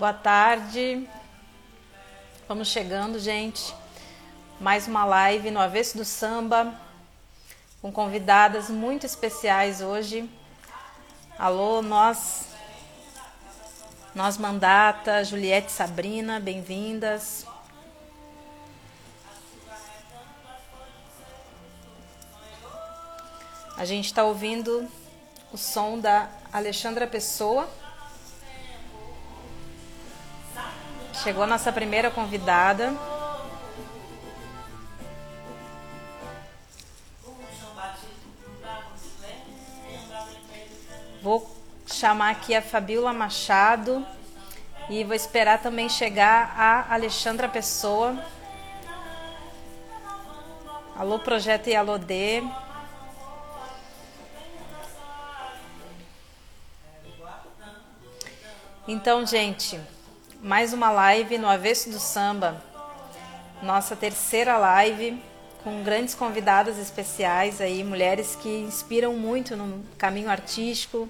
Boa tarde. Vamos chegando, gente. Mais uma live no Avesso do Samba, com convidadas muito especiais hoje. Alô, nós, nós mandata, Juliette Sabrina, bem-vindas. A gente está ouvindo o som da Alexandra Pessoa. Chegou a nossa primeira convidada. Vou chamar aqui a Fabiola Machado e vou esperar também chegar a Alexandra Pessoa. Alô Projeto e Alô D. Então, gente, mais uma live no Avesso do Samba. Nossa terceira live com grandes convidadas especiais aí, mulheres que inspiram muito no caminho artístico,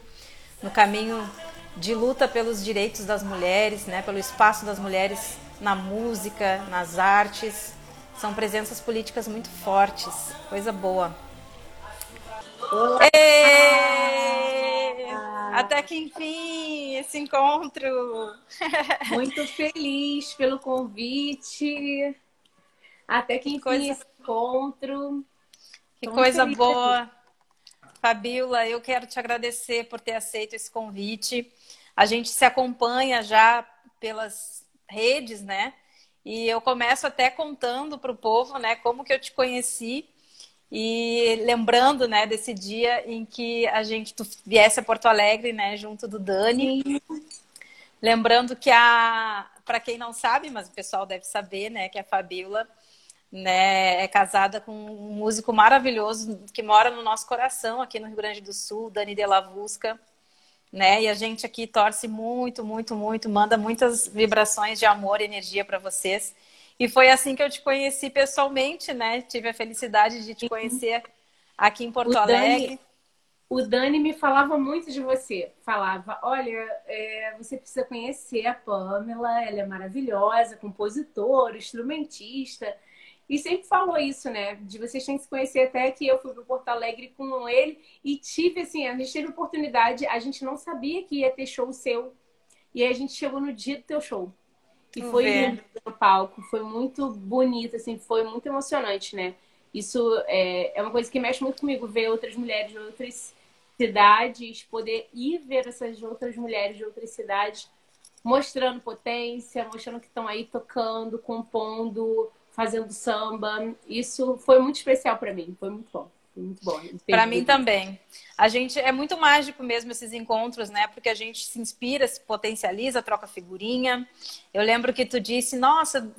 no caminho de luta pelos direitos das mulheres, né, pelo espaço das mulheres na música, nas artes. São presenças políticas muito fortes, coisa boa. Olá! Até que enfim, esse encontro. Muito feliz pelo convite. Até que, que enfim, coisa... esse encontro. Que Tô coisa boa. Fabiola, eu quero te agradecer por ter aceito esse convite. A gente se acompanha já pelas redes, né? E eu começo até contando para o povo, né, como que eu te conheci. E lembrando, né, desse dia em que a gente tu viesse a Porto Alegre, né, junto do Dani. Sim. Lembrando que a, para quem não sabe, mas o pessoal deve saber, né, que a Fabiola, né, é casada com um músico maravilhoso que mora no nosso coração aqui no Rio Grande do Sul, Dani de Lavusca, né? E a gente aqui torce muito, muito, muito, manda muitas vibrações de amor e energia para vocês. E foi assim que eu te conheci pessoalmente, né? Tive a felicidade de te conhecer aqui em Porto o Alegre. Dani, o Dani me falava muito de você. Falava, olha, é, você precisa conhecer a Pamela, ela é maravilhosa, compositora, instrumentista. E sempre falou isso, né? De vocês terem que se conhecer até que eu fui para Porto Alegre com ele e tive, assim, a gente teve oportunidade, a gente não sabia que ia ter show seu. E aí a gente chegou no dia do teu show. E foi lindo no palco, foi muito bonito, assim, foi muito emocionante, né? Isso é, é uma coisa que mexe muito comigo, ver outras mulheres de outras cidades, poder ir ver essas outras mulheres de outras cidades mostrando potência, mostrando que estão aí tocando, compondo, fazendo samba. Isso foi muito especial para mim, foi muito bom. Muito bom. Para mim também. A gente é muito mágico mesmo esses encontros, né? Porque a gente se inspira, se potencializa, troca figurinha. Eu lembro que tu disse, nossa,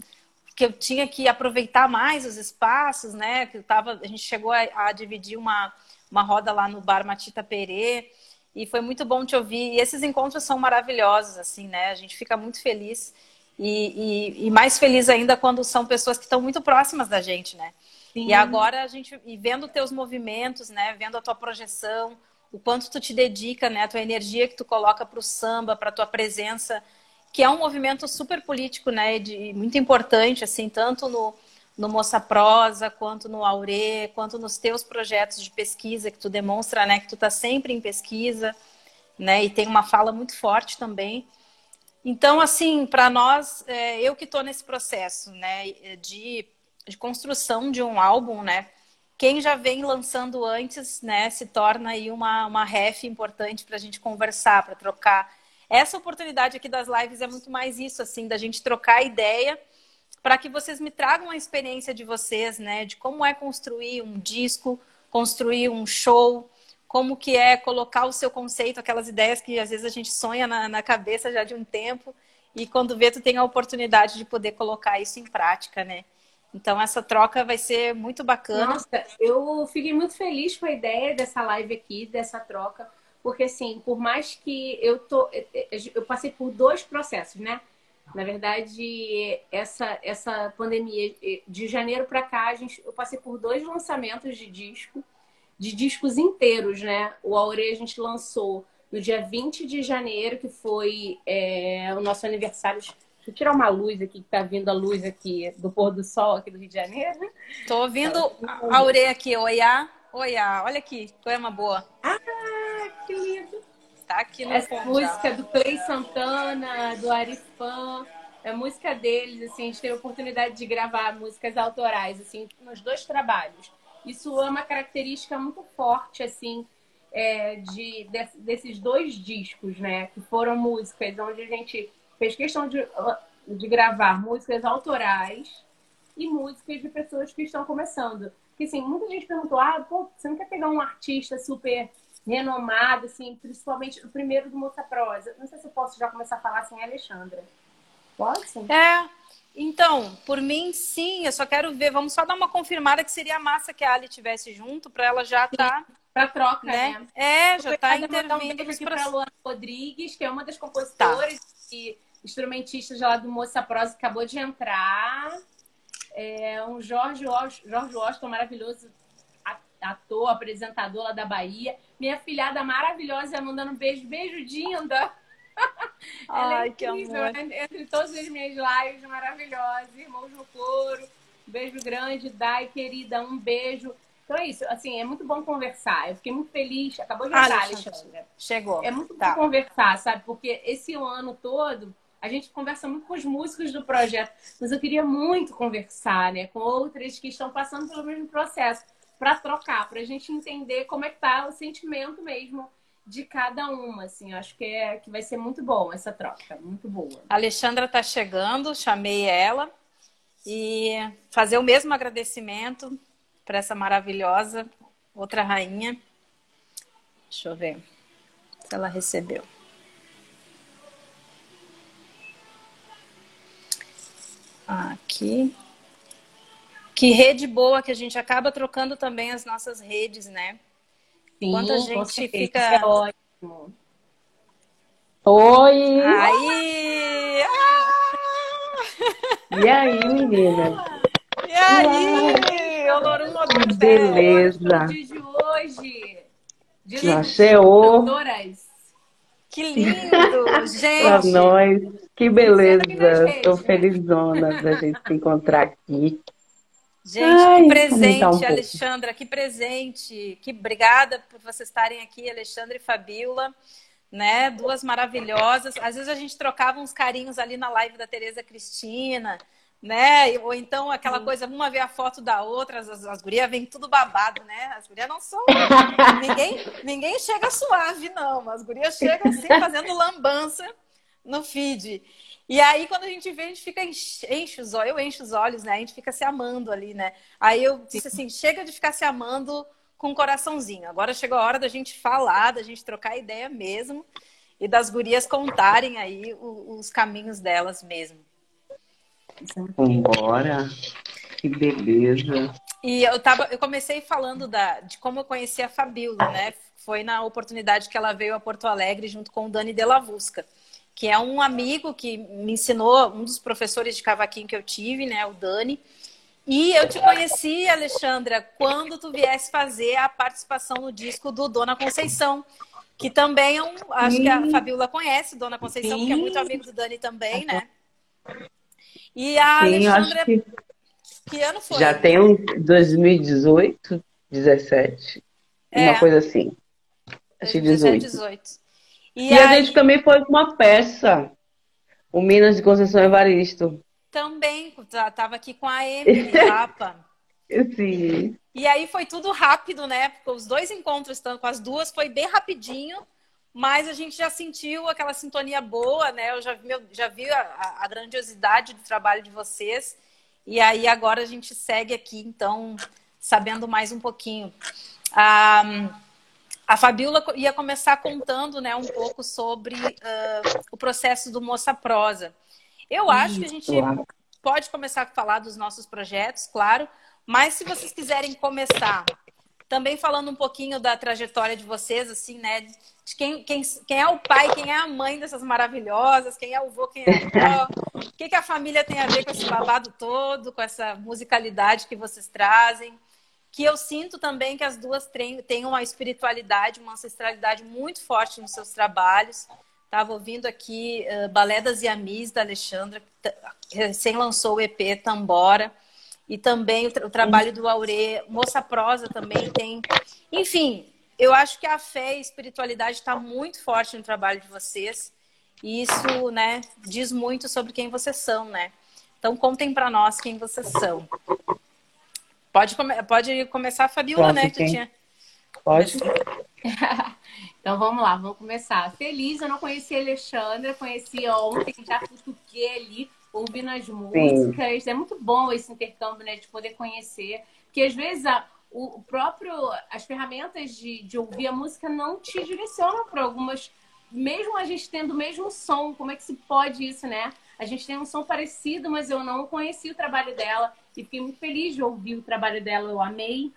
que eu tinha que aproveitar mais os espaços, né? Que tava, a gente chegou a, a dividir uma, uma roda lá no bar Matita Perê e foi muito bom te ouvir. E esses encontros são maravilhosos, assim, né? A gente fica muito feliz e, e, e mais feliz ainda quando são pessoas que estão muito próximas da gente, né? Sim. E agora a gente, e vendo teus movimentos, né, vendo a tua projeção, o quanto tu te dedica, né, a tua energia que tu coloca para o samba, para tua presença, que é um movimento super político, né, de muito importante, assim, tanto no no Moça Prosa, quanto no Aure, quanto nos teus projetos de pesquisa que tu demonstra, né, que tu tá sempre em pesquisa, né, e tem uma fala muito forte também. Então, assim, para nós, é, eu que estou nesse processo, né, de de construção de um álbum, né? Quem já vem lançando antes, né, se torna aí uma, uma ref importante para a gente conversar, para trocar. Essa oportunidade aqui das lives é muito mais isso, assim, da gente trocar ideia para que vocês me tragam a experiência de vocês, né, de como é construir um disco, construir um show, como que é colocar o seu conceito, aquelas ideias que às vezes a gente sonha na, na cabeça já de um tempo e quando vê tu tem a oportunidade de poder colocar isso em prática, né? Então essa troca vai ser muito bacana. Nossa, eu fiquei muito feliz com a ideia dessa live aqui, dessa troca, porque assim, por mais que eu tô, eu passei por dois processos, né? Na verdade, essa essa pandemia de janeiro para cá, gente, eu passei por dois lançamentos de disco, de discos inteiros, né? O Aure a gente lançou no dia 20 de janeiro, que foi é, o nosso aniversário. Deixa eu tirar uma luz aqui, que tá vindo a luz aqui do pôr do sol aqui do Rio de Janeiro. Tô ouvindo a orelha aqui, oiá, oiá. Olha aqui, poema boa. Ah, que lindo. Tá aqui no Essa música do Clay Santana, do Arifan. É música deles, assim, a gente teve a oportunidade de gravar músicas autorais, assim, nos dois trabalhos. Isso é uma característica muito forte, assim, é, de, de, desses dois discos, né? Que foram músicas onde a gente fez questão de, de gravar músicas autorais e músicas de pessoas que estão começando. Porque, assim, muita gente perguntou, ah, pô, você não quer pegar um artista super renomado, assim, principalmente o primeiro do Moça Prosa. Não sei se eu posso já começar a falar assim, Alexandra. Pode? É. Então, por mim, sim. Eu só quero ver. Vamos só dar uma confirmada que seria massa que a Ali tivesse junto para ela já estar. Tá, para troca, né? né? É, já está intervindo. Um aqui para Luana Rodrigues, que é uma das compositoras tá. e instrumentistas lá do Moça Prosa, que acabou de entrar. É um Jorge, Jorge Washington maravilhoso, ator, apresentador lá da Bahia. Minha filhada maravilhosa, mandando um beijo. Beijo, Dinda. Ela é incrível, entre todas as minhas lives maravilhosas, irmãos no couro. beijo grande, Dai, querida, um beijo. Então é isso, assim, é muito bom conversar. Eu fiquei muito feliz. Acabou de entrar, Alexandre. Chegou. É muito tá. bom conversar, sabe? Porque esse ano todo a gente conversa muito com os músicos do projeto, mas eu queria muito conversar, né, com outras que estão passando pelo mesmo processo, para trocar, para a gente entender como é que tá o sentimento mesmo de cada uma, assim. Acho que, é, que vai ser muito bom essa troca, muito boa. A Alexandra está chegando, chamei ela e fazer o mesmo agradecimento para essa maravilhosa outra rainha. Deixa eu ver se ela recebeu. Aqui. Que rede boa que a gente acaba trocando também as nossas redes, né? Sim, Enquanto a gente fica. É ótimo. Oi! Aí! Ah! E aí, menina? E aí? Que beleza! de hoje. De Acheu. Que lindo! Gente! Pra nós. Que beleza! Estou felizona da gente se encontrar aqui. Gente, Ai, que presente, um Alexandra, que presente. Que obrigada por vocês estarem aqui, Alexandra e Fabiola, né? Duas maravilhosas. Às vezes a gente trocava uns carinhos ali na live da Tereza Cristina, né? Ou então aquela Sim. coisa, uma vê a foto da outra, as, as gurias vêm tudo babado, né? As gurias não são. ninguém, ninguém chega suave, não. As gurias chegam assim, fazendo lambança no feed. E aí, quando a gente vê, a gente fica enche, enche os olhos, eu encho os olhos, né? A gente fica se amando ali, né? Aí eu disse assim: chega de ficar se amando com um coraçãozinho. Agora chegou a hora da gente falar, da gente trocar ideia mesmo e das gurias contarem aí os, os caminhos delas mesmo. Vambora! Que beleza! E eu, tava, eu comecei falando da, de como eu conheci a Fabiola, né? Foi na oportunidade que ela veio a Porto Alegre junto com o Dani Delavusca que é um amigo que me ensinou, um dos professores de cavaquinho que eu tive, né, o Dani. E eu te conheci, Alexandra, quando tu viesse fazer a participação no disco do Dona Conceição, que também é um, acho Sim. que a Fabiola conhece Dona Conceição, Sim. que é muito amigo do Dani também, né? E a Sim, Alexandra, que... que... ano foi? Já tem um 2018, 17, é. uma coisa assim. Acho que 18. 18. E, e aí... a gente também foi com uma peça, o Minas de Conceição Evaristo. Também, tava aqui com a Emily Papa. Sim. E aí foi tudo rápido, né? Porque os dois encontros, com as duas, foi bem rapidinho, mas a gente já sentiu aquela sintonia boa, né? Eu já, meu, já vi a, a grandiosidade do trabalho de vocês. E aí agora a gente segue aqui, então, sabendo mais um pouquinho. Ah, a Fabiola ia começar contando né, um pouco sobre uh, o processo do Moça Prosa. Eu acho que a gente pode começar a falar dos nossos projetos, claro, mas se vocês quiserem começar também falando um pouquinho da trajetória de vocês, assim, né? De quem, quem, quem é o pai, quem é a mãe dessas maravilhosas, quem é o vô, quem é a avó, o que, que a família tem a ver com esse babado todo, com essa musicalidade que vocês trazem. que eu sinto também que as duas têm uma espiritualidade, uma ancestralidade muito forte nos seus trabalhos. Estava ouvindo aqui uh, Balé das Yamis, da Alexandra, que recém lançou o EP Tambora. E também o, tra o trabalho do Aure, Moça Prosa também tem. Enfim, eu acho que a fé e a espiritualidade está muito forte no trabalho de vocês. E isso, né, diz muito sobre quem vocês são, né? Então contem para nós quem vocês são. Pode, come pode começar, Fabiola, né? Que tinha... Pode. então vamos lá, vamos começar. Feliz, eu não conheci a Alexandra, conheci ontem, já cutuquei ali, ouvindo as músicas. Sim. É muito bom esse intercâmbio, né? De poder conhecer. Porque às vezes a, o próprio, as ferramentas de, de ouvir a música não te direcionam para algumas. Mesmo a gente tendo o mesmo som, como é que se pode isso, né? A gente tem um som parecido, mas eu não conheci o trabalho dela. E fiquei muito feliz de ouvir o trabalho dela, eu amei.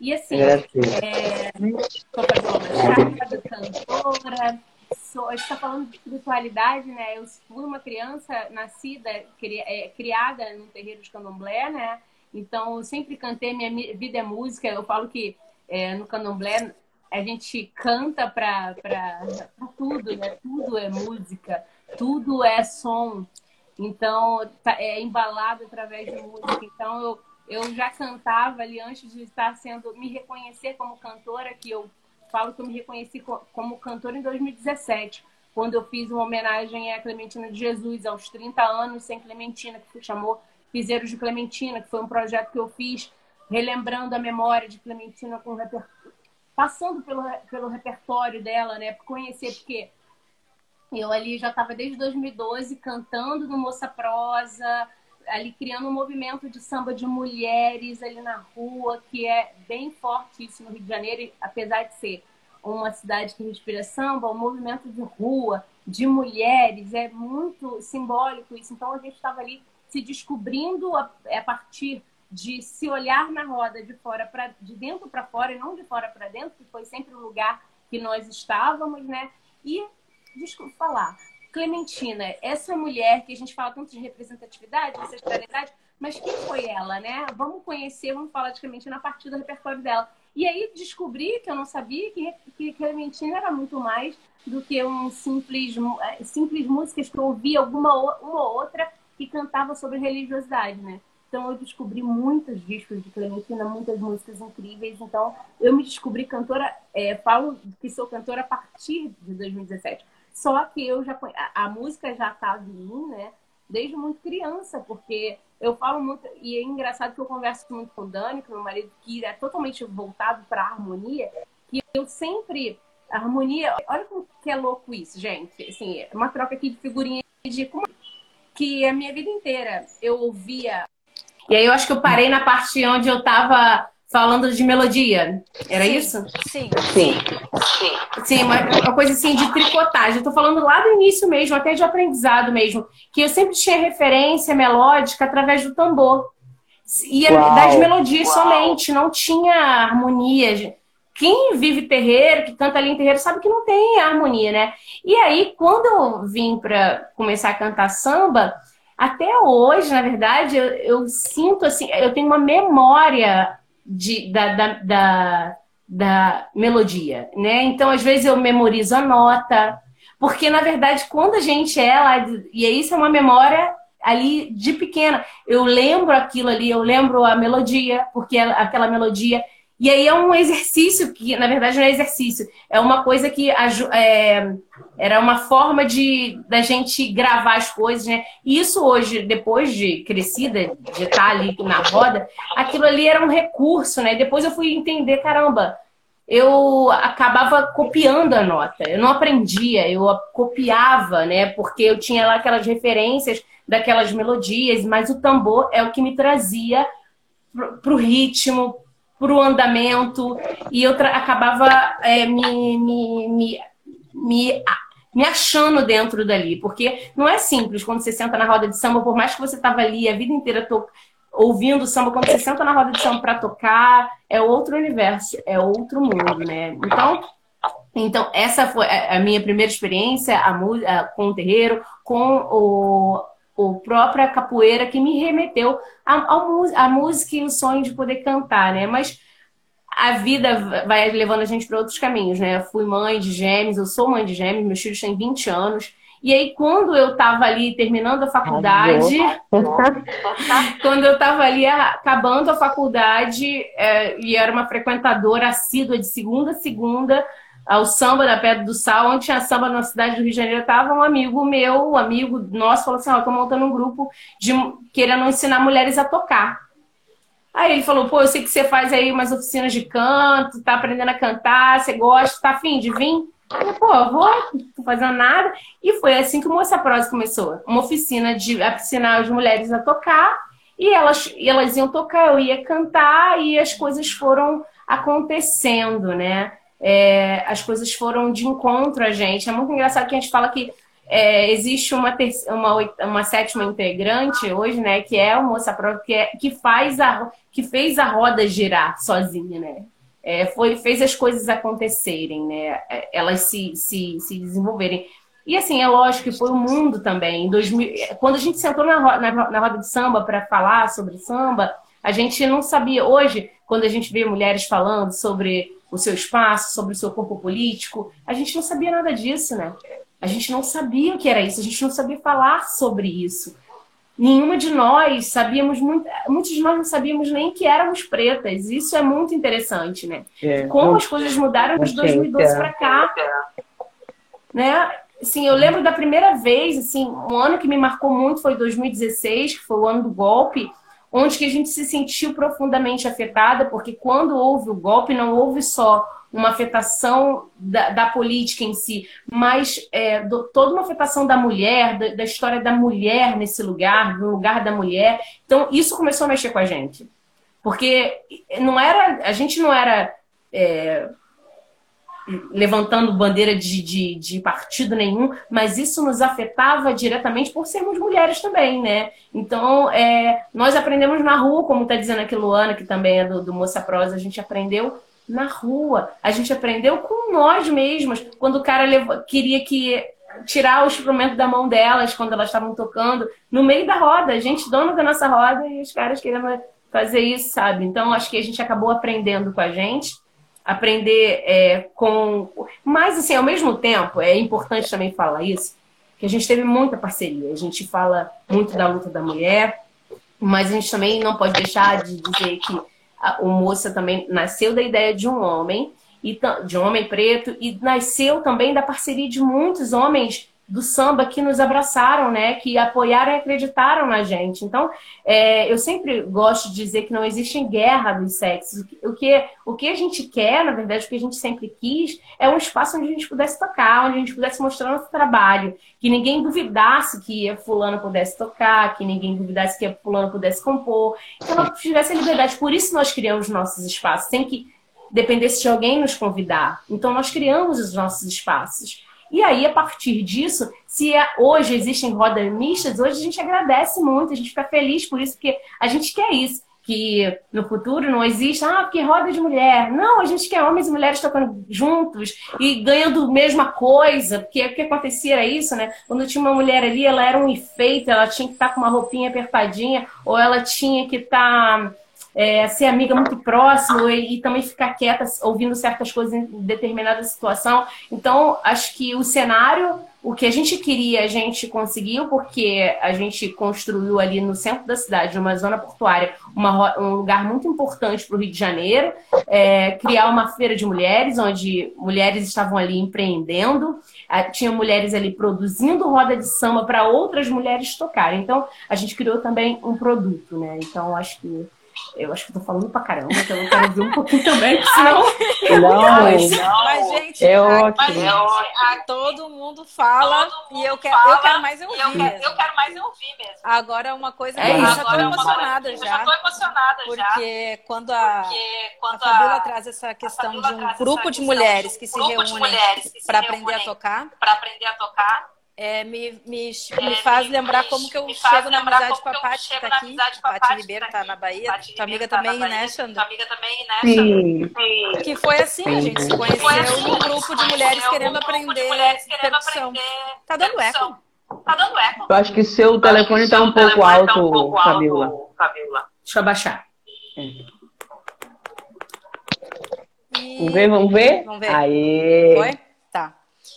E assim, é, é, sou cantora, sou, a gente está falando de espiritualidade, né? Eu fui uma criança nascida, é, criada num terreiro de candomblé, né? Então, eu sempre cantei, minha vida é música. Eu falo que é, no candomblé a gente canta para tudo, né? Tudo é música, tudo é som. Então, tá, é embalado através de música. Então, eu, eu já cantava ali antes de estar sendo, me reconhecer como cantora, que eu falo que eu me reconheci como cantora em 2017, quando eu fiz uma homenagem à Clementina de Jesus, aos 30 anos sem Clementina, que chamou Piseiros de Clementina, que foi um projeto que eu fiz relembrando a memória de Clementina com reper... passando pelo, pelo repertório dela, né? Conhecer, porque eu ali já estava desde 2012 cantando no Moça Prosa, ali criando um movimento de samba de mulheres ali na rua, que é bem forte isso no Rio de Janeiro, apesar de ser uma cidade que respira samba, o um movimento de rua, de mulheres, é muito simbólico isso. Então a gente estava ali se descobrindo a, a, partir de se olhar na roda de fora para de dentro para fora e não de fora para dentro, que foi sempre o lugar que nós estávamos, né? E desculpa falar, Clementina, essa mulher que a gente fala tanto de representatividade, ancestralidade, mas quem foi ela, né? Vamos conhecer, vamos falar de Clementina a partir do repertório dela. E aí descobri que eu não sabia que, que Clementina era muito mais do que um simples, é, simples músicas que eu ouvia alguma uma ou outra que cantava sobre religiosidade, né? Então eu descobri muitos discos de Clementina, muitas músicas incríveis. Então eu me descobri cantora, é, falo que sou cantora a partir de 2017. Só que eu já a, a música já estava em mim, né? Desde muito criança, porque eu falo muito e é engraçado que eu converso muito com o Dani, com meu marido, que é totalmente voltado para harmonia, que eu sempre a harmonia, olha como que é louco isso, gente. Assim, é uma troca aqui de figurinha de que a minha vida inteira eu ouvia. E aí eu acho que eu parei na parte onde eu tava falando de melodia. Era sim, isso? Sim. Sim. Sim, uma, uma, coisa assim de tricotagem. Eu tô falando lá do início mesmo, até de aprendizado mesmo. Que eu sempre tinha referência melódica através do tambor. E Uau. das melodias Uau. somente, não tinha harmonia. Quem vive terreiro, que canta ali em terreiro, sabe que não tem harmonia, né? E aí, quando eu vim para começar a cantar samba, até hoje, na verdade, eu, eu sinto assim, eu tenho uma memória de, da, da, da, da melodia, né? Então, às vezes, eu memorizo a nota, porque, na verdade, quando a gente é lá, e isso é uma memória ali de pequena, eu lembro aquilo ali, eu lembro a melodia, porque aquela melodia e aí é um exercício que, na verdade, não é exercício, é uma coisa que é, era uma forma de da gente gravar as coisas, né? E isso hoje, depois de crescida, de estar ali na roda, aquilo ali era um recurso, né? Depois eu fui entender, caramba, eu acabava copiando a nota. Eu não aprendia, eu copiava, né? Porque eu tinha lá aquelas referências daquelas melodias, mas o tambor é o que me trazia para o ritmo, para o andamento e eu acabava é, me, me, me, me, me achando dentro dali, porque não é simples quando você senta na roda de samba, por mais que você estava ali a vida inteira to... ouvindo samba, quando você senta na roda de samba para tocar, é outro universo, é outro mundo, né? Então, então essa foi a minha primeira experiência a, com o terreiro, com o, o própria capoeira que me remeteu à, música e o sonho de poder cantar, né? Mas a vida vai levando a gente para outros caminhos, né? Eu fui mãe de gêmeos, eu sou mãe de gêmeos, meus filhos têm 20 anos. E aí, quando eu estava ali terminando a faculdade, quando eu estava ali acabando a faculdade, é, e era uma frequentadora assídua de segunda a segunda ao samba da Pedra do Sal, onde tinha samba na cidade do Rio de Janeiro, estava um amigo meu, um amigo nosso, falou assim: Ó, oh, estou montando um grupo de querendo ensinar mulheres a tocar. Aí ele falou: pô, eu sei que você faz aí umas oficinas de canto, tá aprendendo a cantar, você gosta, tá afim de vir? Eu, pô, eu vou, não tô fazendo nada. E foi assim que o Moça Prosa começou. Uma oficina de ensinar as mulheres a tocar. E elas, e elas iam tocar, eu ia cantar e as coisas foram acontecendo, né? É, as coisas foram de encontro a gente. É muito engraçado que a gente fala que é, existe uma, uma, uma, sétima integrante hoje, né? Que é o Moça Prova, que, é, que, faz a, que fez a roda girar sozinha, né? é, foi, fez as coisas acontecerem, né? É, elas se, se, se desenvolverem. E assim, é lógico que foi o mundo também. Em 2000, quando a gente sentou na, na, na roda de samba para falar sobre samba, a gente não sabia. Hoje, quando a gente vê mulheres falando sobre o seu espaço, sobre o seu corpo político, a gente não sabia nada disso, né? A gente não sabia o que era isso, a gente não sabia falar sobre isso nenhuma de nós sabíamos muito, muitos de nós não sabíamos nem que éramos pretas. Isso é muito interessante, né? É, Como as coisas mudaram de 2012 para cá, né? Assim, eu lembro da primeira vez, assim, um ano que me marcou muito foi 2016, que foi o ano do golpe, onde que a gente se sentiu profundamente afetada, porque quando houve o golpe não houve só uma afetação da, da política em si, mas é, do, toda uma afetação da mulher, da, da, história da mulher nesse lugar, do lugar da mulher. Então, isso começou a mexer com a gente. Porque não era, a gente não era é, levantando bandeira de, de, de, partido nenhum, mas isso nos afetava diretamente por sermos mulheres também, né? Então, é, nós aprendemos na rua, como está dizendo aqui Luana, que também é do, do Moça Prosa, a gente aprendeu na rua. A gente aprendeu com nós mesmas. Quando o cara levou, queria que tirar o instrumento da mão delas quando elas estavam tocando no meio da roda, a gente dona da nossa roda e os caras querendo fazer isso, sabe? Então acho que a gente acabou aprendendo com a gente, aprender é, com, mas assim ao mesmo tempo é importante também falar isso que a gente teve muita parceria. A gente fala muito da luta da mulher, mas a gente também não pode deixar de dizer que o Moça também nasceu da ideia de um homem, e de um homem preto, e nasceu também da parceria de muitos homens do samba que nos abraçaram, né? Que apoiaram e acreditaram na gente. Então, é, eu sempre gosto de dizer que não existe guerra dos sexos. O que, o que a gente quer, na verdade, o que a gente sempre quis, é um espaço onde a gente pudesse tocar, onde a gente pudesse mostrar nosso trabalho, que ninguém duvidasse que fulano pudesse tocar, que ninguém duvidasse que fulano pudesse compor, que ela tivesse a liberdade. Por isso nós criamos nossos espaços, sem que dependesse de alguém nos convidar. Então, nós criamos os nossos espaços. E aí, a partir disso, se é, hoje existem rodas mistas, hoje a gente agradece muito, a gente fica feliz por isso, porque a gente quer isso. Que no futuro não exista, ah, porque roda de mulher. Não, a gente quer homens e mulheres tocando juntos e ganhando a mesma coisa, porque o que acontecia era isso, né? Quando tinha uma mulher ali, ela era um efeito, ela tinha que estar com uma roupinha apertadinha, ou ela tinha que estar é, ser amiga muito próximo e, e, também ficar quieta ouvindo certas coisas em determinada situação. Então, acho que o cenário, o que a gente queria, a gente conseguiu, porque a gente construiu ali no centro da cidade, numa zona portuária, uma, um lugar muito importante para o Rio de Janeiro, é, criar uma feira de mulheres, onde mulheres estavam ali empreendendo, tinha mulheres ali produzindo roda de samba para outras mulheres tocarem. Então, a gente criou também um produto, né? Então, acho que eu acho que eu tô falando pra caramba, então eu quero ver um pouquinho também, senão. Não, mas, mas, gente, é ótimo. A, a, todo mundo fala todo mundo e eu quero, fala, eu quero mais ouvir. Eu, quero, eu quero mais ouvir mesmo. Agora, uma coisa é eu já tô emocionada já. Já tô emocionada porque já. Porque quando a, quando a Fabiola traz essa questão de um grupo de mulheres que se reúnem para aprender a tocar. Para aprender a tocar é, me, me, é, me faz me, lembrar como que eu chego na amizade com a Paty que tá aqui. Paty Ribeiro tá na Bahia. Tua amiga tá também, né, Xandra? Tua amiga também, né, Sim. Que foi assim, a gente se conheceu assim, num grupo de mulheres querendo aprender percussão. Tá dando eco? Tá dando eco. Eu acho que seu telefone tá um pouco tá alto, Fabiola. Deixa eu abaixar. Vamos ver, vamos ver? Vamos ver. Aê! Foi?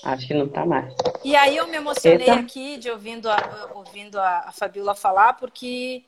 Acho que não tá mais. E aí eu me emocionei aqui de ouvindo a, ouvindo a, a Fabiola falar, porque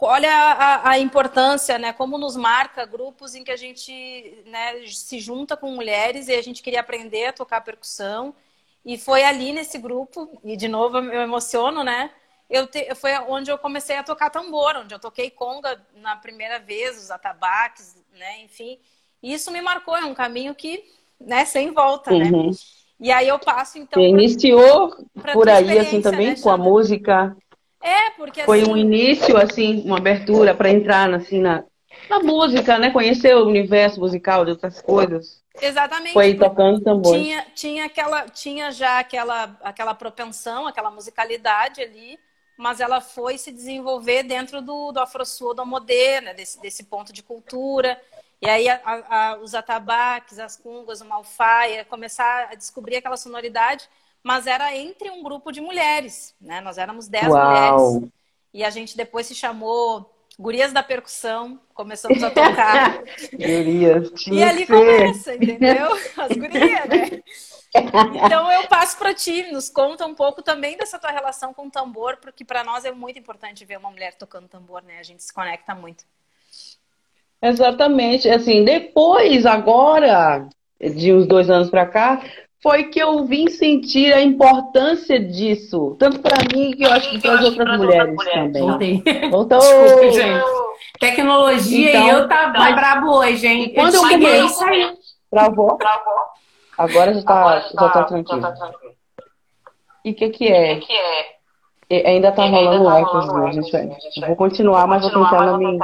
olha a, a, importância, né? Como nos marca grupos em que a gente né, se junta com mulheres e a gente queria aprender a tocar percussão. E foi ali nesse grupo, e de novo eu emociono, né? Eu te, foi onde eu comecei a tocar tambor, onde eu toquei conga na primeira vez, os atabaques, né? Enfim, e isso me marcou, é um caminho que, né, sem volta, né? uhum. né? E aí eu passo então. Você iniciou pra por aí assim também né, com a música é, porque assim... Foi um início, assim, uma abertura para entrar assim, na, na música, né? Conhecer o universo musical de outras coisas. Exatamente. Foi tocando tambor. Tinha, tinha, aquela, tinha já aquela, aquela propensão, aquela musicalidade ali, mas ela foi se desenvolver dentro do, do Afro-Sul, do moderno, né? desse, desse ponto de cultura. E aí a, a, os atabaques, as cungas, o malfaia, começar a descobrir aquela sonoridade mas era entre um grupo de mulheres, né? Nós éramos dez Uau. mulheres. E a gente depois se chamou Gurias da Percussão, começamos a tocar. Gurias. E ali começa, entendeu? As gurias, né? Então eu passo para ti, nos conta um pouco também dessa tua relação com o tambor, porque para nós é muito importante ver uma mulher tocando tambor, né? A gente se conecta muito. Exatamente. Assim, depois, agora, de uns dois anos para cá, foi que eu vim sentir a importância disso. Tanto para mim que eu acho que para as outras mulheres também. Voltei. Voltou. Desculpa, gente. Tecnologia então, e eu tá mais brabo hoje, hein? E quando eu, eu comecei... Travou? Travou. Agora já tá, Agora já, tá, já tá tranquilo. Já tá tranquilo. E o que que é? Que que é? ainda tá rolando tá ecos, né, gente? Vai. Vou continuar, mas vou tentar não me...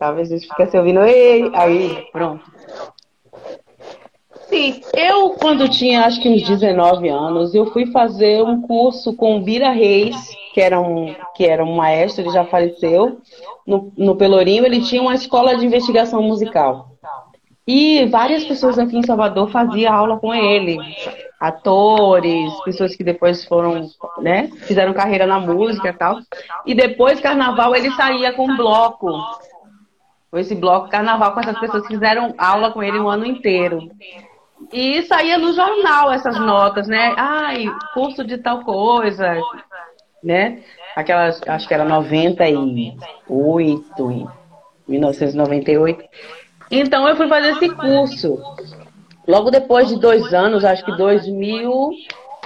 Talvez isso fique se ouvindo. Ei, aí, pronto. Sim, eu quando tinha acho que uns 19 anos, eu fui fazer um curso com Bira Reis, que era um, que era um maestro, ele já faleceu, no, no Pelourinho, ele tinha uma escola de investigação musical. E várias pessoas aqui em Salvador faziam aula com ele. Atores, pessoas que depois foram, né, fizeram carreira na música e tal. E depois, carnaval, ele saía com um bloco. Esse bloco carnaval com essas pessoas que fizeram aula com ele o um ano inteiro. E saía no jornal essas notas, né? Ai, curso de tal coisa, né? Aquelas, acho que era 98, 1998. Então eu fui fazer esse curso. Logo depois de dois anos, acho que 2000,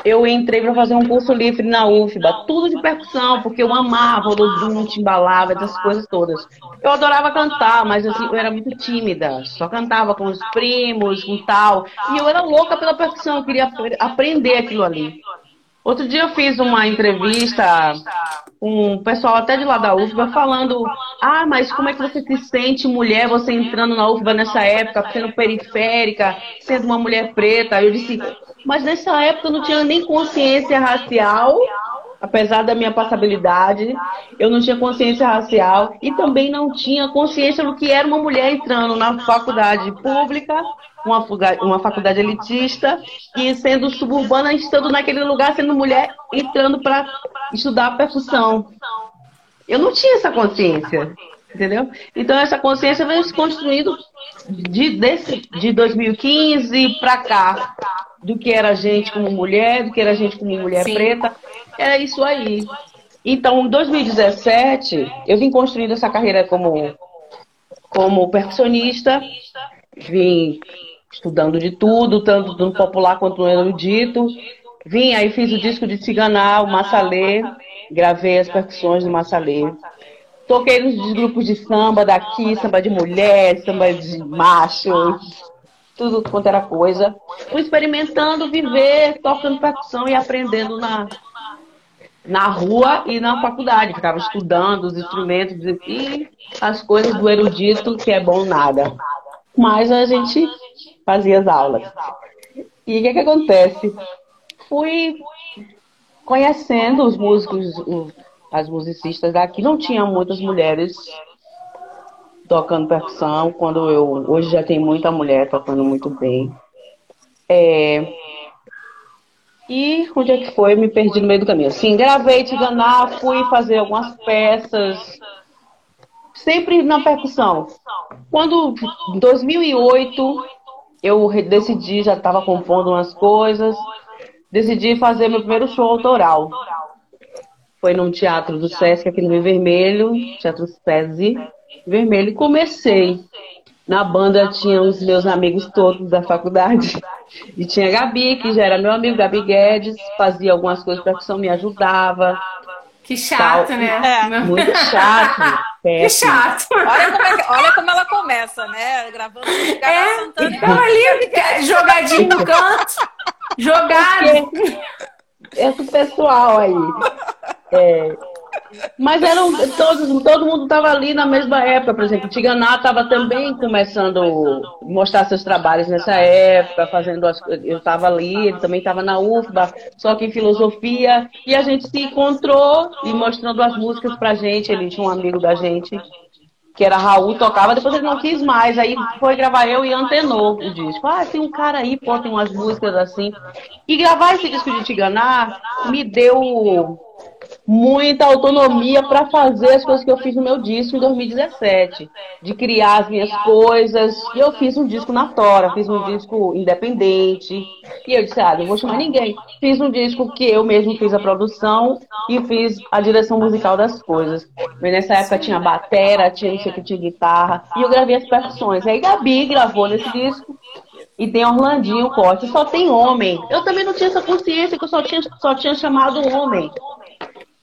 eu entrei para fazer um curso livre na UFBA, tudo de percussão, porque eu amava o Lodum, timbalava, essas coisas todas. Eu adorava cantar, mas assim, eu era muito tímida, só cantava com os primos, com tal, e eu era louca pela percussão, eu queria aprender aquilo ali. Outro dia eu fiz uma entrevista com um pessoal até de lá da UFBA falando, ah, mas como é que você se sente mulher, você entrando na UFBA nessa época, sendo periférica, sendo uma mulher preta? Eu disse, mas nessa época eu não tinha nem consciência racial, apesar da minha passabilidade, eu não tinha consciência racial e também não tinha consciência do que era uma mulher entrando na faculdade pública, uma, uma faculdade elitista, e sendo suburbana, estando naquele lugar, sendo mulher, entrando para estudar percussão. Eu não tinha essa consciência, entendeu? Então essa consciência veio se construindo de, desse, de 2015 para cá do que era a gente como mulher, do que era a gente como mulher Sim. preta. Era isso aí. Então, em 2017, eu vim construindo essa carreira como, como percussionista, vim estudando de tudo, tanto no popular quanto no erudito. Vim, aí fiz o disco de Ciganá, o Massalê, gravei as percussões do Massalê. Toquei nos grupos de samba daqui, samba de mulher, samba de macho, tudo quanto era coisa. Fui experimentando viver, tocando percussão e aprendendo na, na rua e na faculdade. Ficava estudando os instrumentos e as coisas do erudito, que é bom nada. Mas a gente fazia as aulas. E o que, que acontece? Fui conhecendo os músicos, as musicistas daqui. Não tinha muitas mulheres tocando percussão, quando eu hoje já tem muita mulher tocando muito bem. É, e onde é que foi? Me perdi no meio do caminho. Sim, gravei Tiganá, fui fazer algumas peças sempre na percussão. Quando, em 2008, eu decidi, já estava compondo umas coisas, decidi fazer meu primeiro show autoral. Foi num teatro do Sesc aqui no Rio Vermelho, Teatro SESI Vermelho, e comecei. Na banda tinha os meus amigos todos da faculdade. E tinha a Gabi, que já era meu amigo, Gabi Guedes, fazia algumas coisas para percussão, me ajudava. Que chato, tal. né? É. Muito chato. que chato. Olha como, é, olha como, ela começa, né? Gravando é, Santana. Então ali, jogadinho no canto. Jogado. Esse pessoal aí. É, mas eram todos, todo mundo estava ali na mesma época, por exemplo, Tiganá estava também começando a mostrar seus trabalhos nessa época, fazendo as eu estava ali, ele também estava na UFBA, só que em filosofia, e a gente se encontrou e mostrando as músicas pra gente, ele tinha um amigo da gente, que era Raul, tocava, depois ele não quis mais, aí foi gravar eu e antenou o disco. Ah, tem um cara aí, pô, tem umas músicas assim. E gravar esse disco de Tiganá me deu muita autonomia para fazer as coisas que eu fiz no meu disco em 2017, de criar as minhas coisas. E eu fiz um disco na Tora, fiz um disco independente. E eu disse, ah, não vou chamar ninguém. Fiz um disco que eu mesmo fiz a produção e fiz a direção musical das coisas. Mas nessa época tinha batera, tinha não sei que tinha guitarra, e eu gravei as percussões. Aí Gabi gravou nesse disco. E tem Orlandinho Corte, só tem homem. Eu também não tinha essa consciência que eu só tinha, só tinha chamado homem.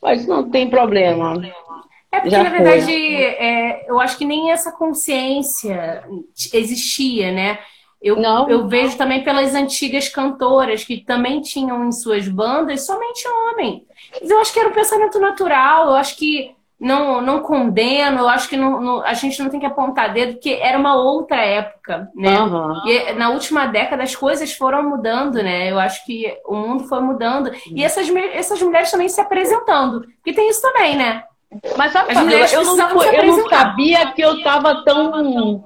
Mas não tem problema. É porque, Já na verdade, é, eu acho que nem essa consciência existia, né? Eu, não. eu vejo também pelas antigas cantoras que também tinham em suas bandas somente homem. Mas eu acho que era um pensamento natural, eu acho que não, não condeno, eu acho que não, não, a gente não tem que apontar dedo, porque era uma outra época, né? Uhum. E na última década as coisas foram mudando, né? Eu acho que o mundo foi mudando. Uhum. E essas, essas mulheres também se apresentando. Porque tem isso também, né? Mas sabe, Fabiola, eu, não, eu não sabia que eu estava tão.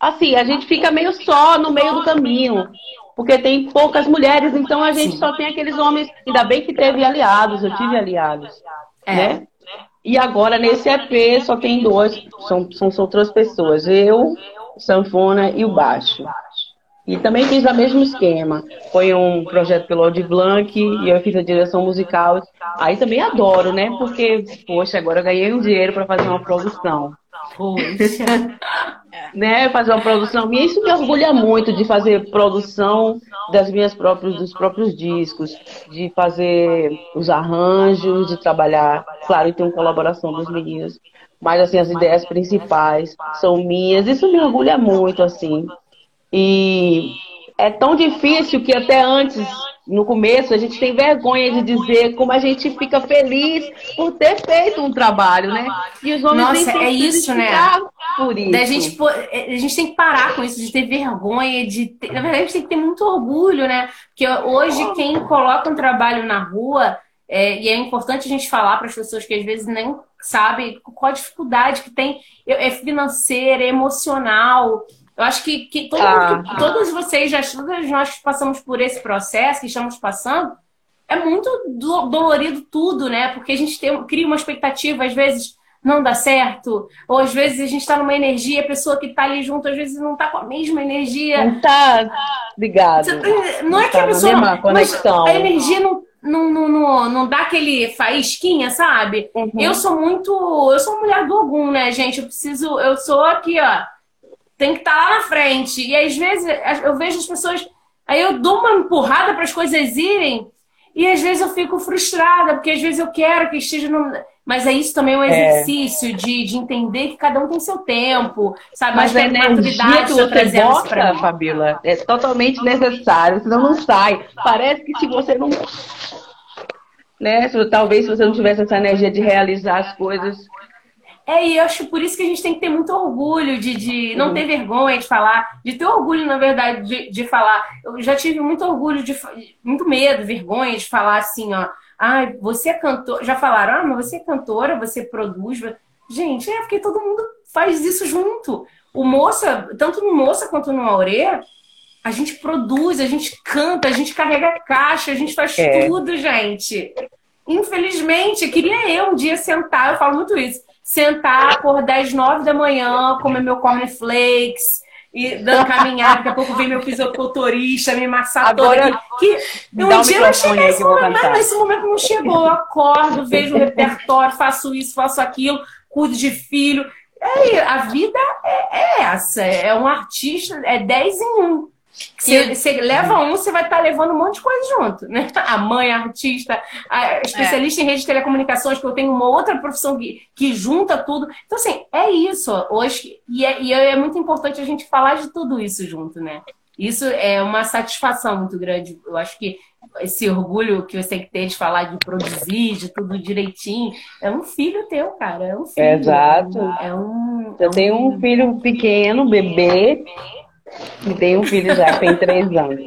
Assim, a gente fica meio só no meio do caminho. Porque tem poucas mulheres, então a gente Sim. só tem aqueles homens. Ainda bem que teve aliados, eu tive aliados. É. Né? E agora nesse EP só tem dois, são, são, são outras pessoas, eu, sanfona e o baixo. E também fiz o mesmo esquema. Foi um projeto pelo Audi Blanc e eu fiz a direção musical. Aí também adoro, né? Porque, poxa, agora eu ganhei um dinheiro para fazer uma produção. Poxa. né? Fazer uma produção. E isso me orgulha muito de fazer produção das minhas próprias, dos próprios discos, de fazer os arranjos, de trabalhar, claro, ter uma colaboração dos meninos. Mas assim, as ideias principais são minhas. Isso me orgulha muito, assim. E é tão difícil que até antes, no começo, a gente tem vergonha de dizer como a gente fica feliz por ter feito um trabalho, né? E os homens Nossa, é isso, né? Por isso. Da gente, é, a gente tem que parar com isso, de ter vergonha, de ter... na verdade a gente tem que ter muito orgulho, né? Porque hoje quem coloca um trabalho na rua é, e é importante a gente falar para as pessoas que às vezes nem sabem qual a dificuldade que tem é financeira, emocional, eu acho que, que, todo ah. mundo, que todos vocês, já, todos nós que passamos por esse processo, que estamos passando, é muito do, dolorido tudo, né? Porque a gente tem, cria uma expectativa, às vezes não dá certo, ou às vezes a gente está numa energia, a pessoa que está ali junto, às vezes não está com a mesma energia. Não está ligado. Não, não é que a tá pessoa. Não, mas a energia não, não, não, não, não dá aquele faísquinha, sabe? Uhum. Eu sou muito. Eu sou mulher do algum, né, gente? Eu preciso. Eu sou aqui, ó tem que estar tá lá na frente. E às vezes eu vejo as pessoas. Aí eu dou uma empurrada para as coisas irem. E às vezes eu fico frustrada, porque às vezes eu quero que esteja no. Mas é isso também é um é. exercício é. de, de entender que cada um tem seu tempo, sabe? Mas a energia que você bota, Fabíola, é totalmente necessário, senão não sai. Parece que se você não. Né? Talvez se você não tivesse essa energia de realizar as coisas, é, e eu acho por isso que a gente tem que ter muito orgulho de, de não ter vergonha de falar, de ter orgulho, na verdade, de, de falar. Eu já tive muito orgulho, de muito medo, vergonha de falar assim, ó. Ah, você é cantor. Já falaram, ah, mas você é cantora, você produz. Gente, é porque todo mundo faz isso junto. O moça, tanto no moça quanto no Aurê, a gente produz, a gente canta, a gente carrega caixa, a gente faz é. tudo, gente. Infelizmente, queria eu um dia sentar, eu falo muito isso sentar, acordar às nove da manhã, comer meu cornflakes, e dando caminhada, daqui a pouco vem meu fisiculturista, me massar Agora, que um dia vai chegar esse momento, mas esse momento não chegou. Eu acordo, vejo o repertório, faço isso, faço aquilo, cuido de filho. É, a vida é, é essa, é um artista, é 10 em 1. Você, leva um, você vai estar tá levando um monte de coisa junto, né? A mãe, a artista, a especialista é. em rede de telecomunicações, que eu tenho uma outra profissão que, que junta tudo. Então, assim, é isso hoje. E é, e é muito importante a gente falar de tudo isso junto, né? Isso é uma satisfação muito grande. Eu acho que esse orgulho que você tem que ter de falar de produzir, de tudo direitinho, é um filho teu, cara. É um filho. Exato. É um. Eu tenho um filho pequeno, bebê, e tem um filho já tem três anos.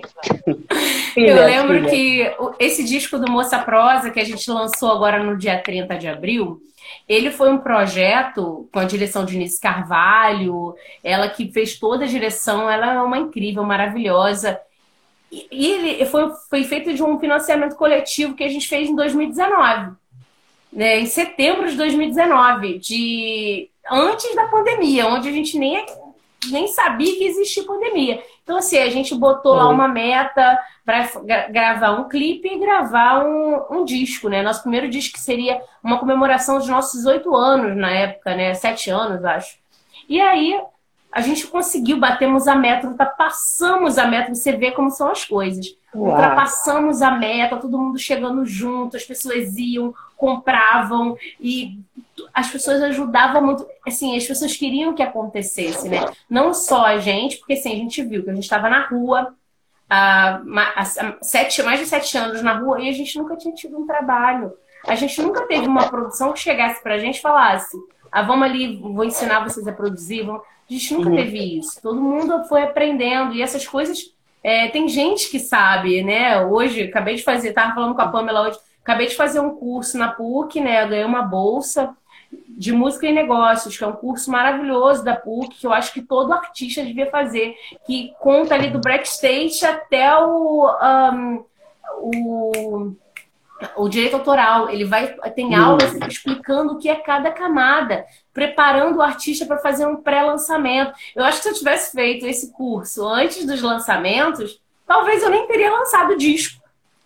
filha, eu lembro filha. que esse disco do Moça Prosa, que a gente lançou agora no dia 30 de abril, ele foi um projeto com a direção de Nice Carvalho, ela que fez toda a direção, ela é uma incrível, maravilhosa. E ele foi, foi feito de um financiamento coletivo que a gente fez em 2019. Né, em setembro de 2019, de antes da pandemia, onde a gente nem nem sabia que existia pandemia. Então, assim, a gente botou lá uma meta para gravar um clipe e gravar um, um, disco, né? Nosso primeiro disco seria uma comemoração dos nossos oito anos na época, né? Sete anos, acho. E aí a gente conseguiu, batemos a meta, ultrapassamos a meta, você vê como são as coisas. Uau. Ultrapassamos a meta, todo mundo chegando junto, as pessoas iam, compravam e as pessoas ajudavam muito. Assim, as pessoas queriam que acontecesse, né? Não só a gente, porque assim, a gente viu que a gente estava na rua há, sete, mais de sete anos na rua e a gente nunca tinha tido um trabalho. A gente nunca teve uma produção que chegasse pra gente e falasse: ah, vamos ali, vou ensinar vocês a produzir. Vamos... A gente nunca uhum. teve isso. Todo mundo foi aprendendo e essas coisas. É, tem gente que sabe, né? Hoje, acabei de fazer, tava falando com a Pamela hoje, acabei de fazer um curso na PUC, né? Eu ganhei uma bolsa de música e negócios, que é um curso maravilhoso da PUC, que eu acho que todo artista devia fazer, que conta ali do backstage até o, um, o o direito autoral, ele vai tem aulas explicando o que é cada camada, preparando o artista para fazer um pré-lançamento. Eu acho que se eu tivesse feito esse curso antes dos lançamentos, talvez eu nem teria lançado disco.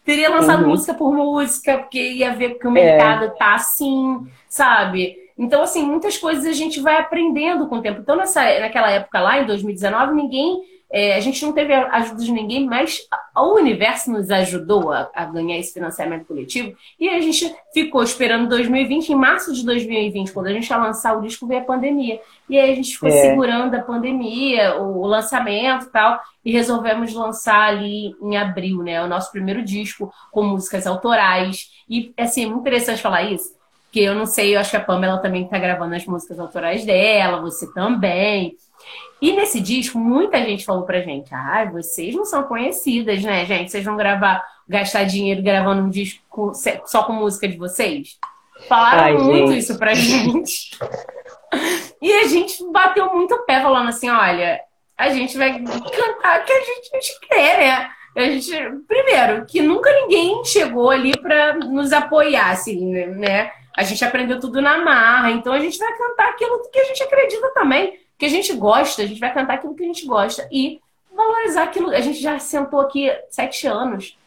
Teria lançado uhum. música por música, porque ia ver que o mercado é. tá assim, sabe? Então, assim, muitas coisas a gente vai aprendendo com o tempo. Então, nessa, naquela época lá, em 2019, ninguém é, a gente não teve ajuda de ninguém, mas o universo nos ajudou a, a, ganhar esse financiamento coletivo. E a gente ficou esperando 2020. Em março de 2020, quando a gente ia lançar o disco, veio a pandemia. E aí a gente ficou é. segurando a pandemia, o, o lançamento e tal. E resolvemos lançar ali em abril, né? O nosso primeiro disco com músicas autorais. E, assim, é muito interessante falar isso. Que eu não sei, eu acho que a Pamela também está gravando as músicas autorais dela, você também. E nesse disco, muita gente falou pra gente: ah, vocês não são conhecidas, né, gente? Vocês vão gravar, gastar dinheiro gravando um disco só com música de vocês? Falaram Ai, muito gente. isso pra gente. e a gente bateu muito o pé falando assim: olha, a gente vai cantar o que a gente quer, né? A gente, primeiro, que nunca ninguém chegou ali para nos apoiar, assim, né? A gente aprendeu tudo na marra, então a gente vai cantar aquilo que a gente acredita também que a gente gosta, a gente vai cantar aquilo que a gente gosta e valorizar aquilo. A gente já sentou aqui sete anos.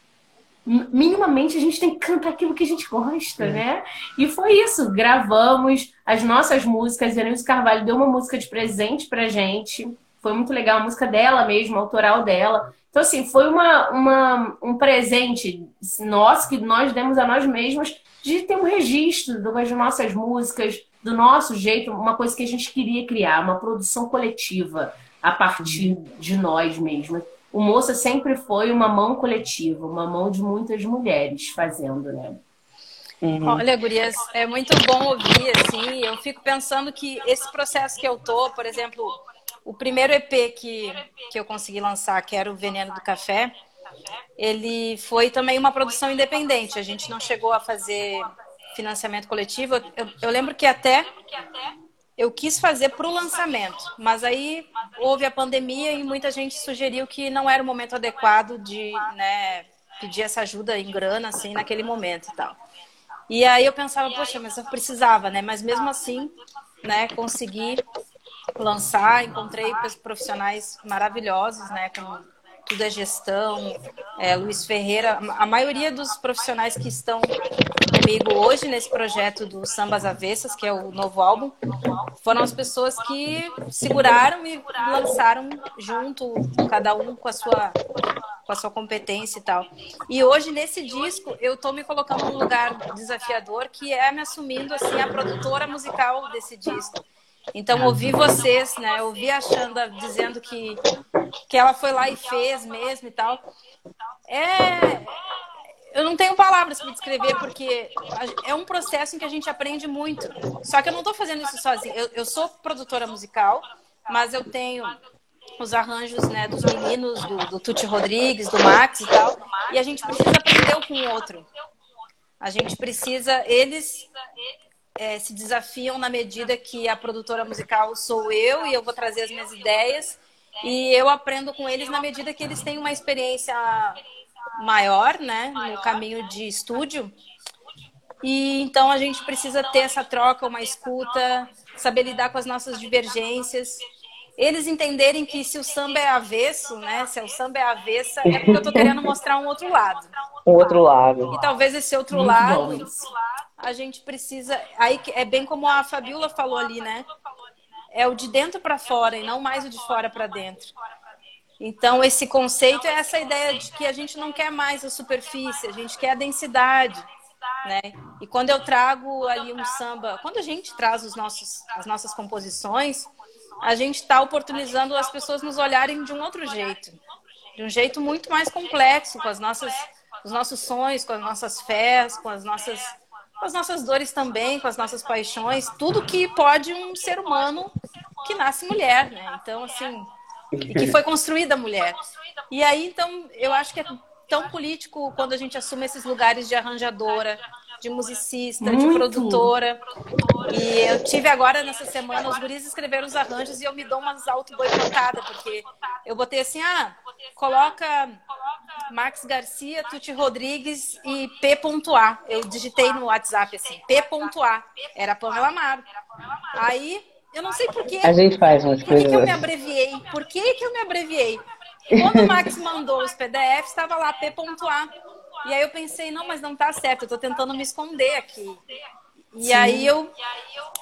Minimamente a gente tem que cantar aquilo que a gente gosta, é. né? E foi isso. Gravamos as nossas músicas. A Denise Carvalho deu uma música de presente pra gente. Foi muito legal, a música dela mesmo, autoral dela. Então, assim, foi uma, uma, um presente nosso que nós demos a nós mesmos de ter um registro das nossas músicas, do nosso jeito, uma coisa que a gente queria criar, uma produção coletiva a partir de nós mesmos. O Moça sempre foi uma mão coletiva, uma mão de muitas mulheres fazendo, né? Uhum. Olha, Gurias, é muito bom ouvir, assim, eu fico pensando que esse processo que eu tô, por exemplo, o primeiro EP que, que eu consegui lançar, que era o Veneno do Café, ele foi também uma produção independente, a gente não chegou a fazer financiamento coletivo, eu, eu lembro que até eu quis fazer para o lançamento, mas aí houve a pandemia e muita gente sugeriu que não era o momento adequado de né, pedir essa ajuda em grana assim naquele momento e tal. E aí eu pensava, poxa, mas eu precisava, né? Mas mesmo assim, né, consegui lançar, encontrei profissionais maravilhosos, né, com tudo é gestão, é, Luiz Ferreira, a maioria dos profissionais que estão comigo hoje nesse projeto do Sambas Avessas, que é o novo álbum, foram as pessoas que seguraram e lançaram junto, cada um com a sua com a sua competência e tal. E hoje nesse disco eu tô me colocando num lugar desafiador que é me assumindo assim a produtora musical desse disco. Então, ouvir vocês, né? Ouvir a Xanda dizendo que, que ela foi lá e fez mesmo e tal. É. Eu não tenho palavras para descrever, porque é um processo em que a gente aprende muito. Só que eu não estou fazendo isso sozinha. Eu, eu sou produtora musical, mas eu tenho os arranjos né, dos meninos, do, do Tuti Rodrigues, do Max e tal. E a gente precisa aprender um com o outro. A gente precisa, eles é, se desafiam na medida que a produtora musical sou eu e eu vou trazer as minhas ideias e eu aprendo com eles na medida que eles têm uma experiência maior, né, no caminho de estúdio. E então a gente precisa ter essa troca, uma escuta, saber lidar com as nossas divergências. Eles entenderem que se o samba é avesso, né? Se o samba é avessa, é porque eu estou querendo mostrar um outro lado. Um outro lado. E talvez esse outro Muito lado bom a gente precisa. Aí é bem como a Fabiola falou ali, né? É o de dentro para fora e não mais o de fora para dentro. Então, esse conceito é essa ideia de que a gente não quer mais a superfície, a gente quer a densidade. Né? E quando eu trago ali um samba, quando a gente traz os nossos, as nossas composições, a gente está oportunizando as pessoas nos olharem de um outro jeito, de um jeito muito mais complexo, com as nossas, os nossos sonhos, com as nossas fés, com as nossas com as nossas dores também, com as nossas paixões, tudo que pode um ser humano que nasce mulher, né? Então, assim, que foi construída mulher. E aí, então, eu acho que é tão político quando a gente assume esses lugares de arranjadora, de musicista, Muito. de produtora. E eu tive agora nessa semana, os guris escreveram os arranjos e eu me dou umas auto-boicotadas, porque eu botei assim, ah, coloca Max Garcia, Tuti Rodrigues e P.A. Eu digitei no WhatsApp assim, P.A. Era Pamela Amaro. Aí, eu não sei por que. A gente faz umas coisas. Por que, que eu me abreviei? Por que, que eu me abreviei? Quando o Max mandou os PDFs, estava lá P.A. E aí eu pensei, não, mas não tá certo, eu tô tentando me esconder aqui. E Sim. aí eu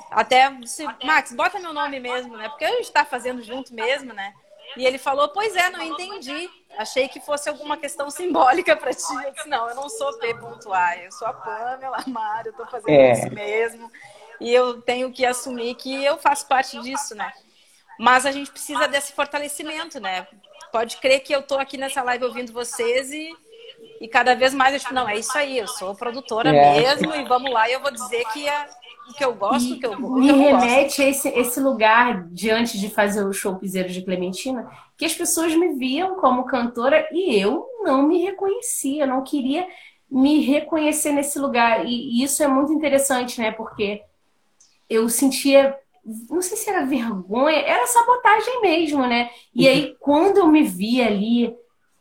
até disse, Max, bota meu nome mesmo, né? Porque a gente tá fazendo junto mesmo, né? E ele falou, pois é, não entendi. Achei que fosse alguma questão simbólica para ti. Eu disse, não, eu não sou P.A, eu sou a Pamela Mário, eu tô fazendo é. isso mesmo. E eu tenho que assumir que eu faço parte disso, né? Mas a gente precisa desse fortalecimento, né? Pode crer que eu tô aqui nessa live ouvindo vocês e e cada vez mais eu tipo, não, é isso aí, eu sou produtora é. mesmo e vamos lá e eu vou dizer que é o que eu gosto, o que eu Me remete a esse, esse lugar diante de fazer o show Piseiro de Clementina, que as pessoas me viam como cantora e eu não me reconhecia, não queria me reconhecer nesse lugar. E, e isso é muito interessante, né? Porque eu sentia não sei se era vergonha, era sabotagem mesmo, né? E aí, quando eu me vi ali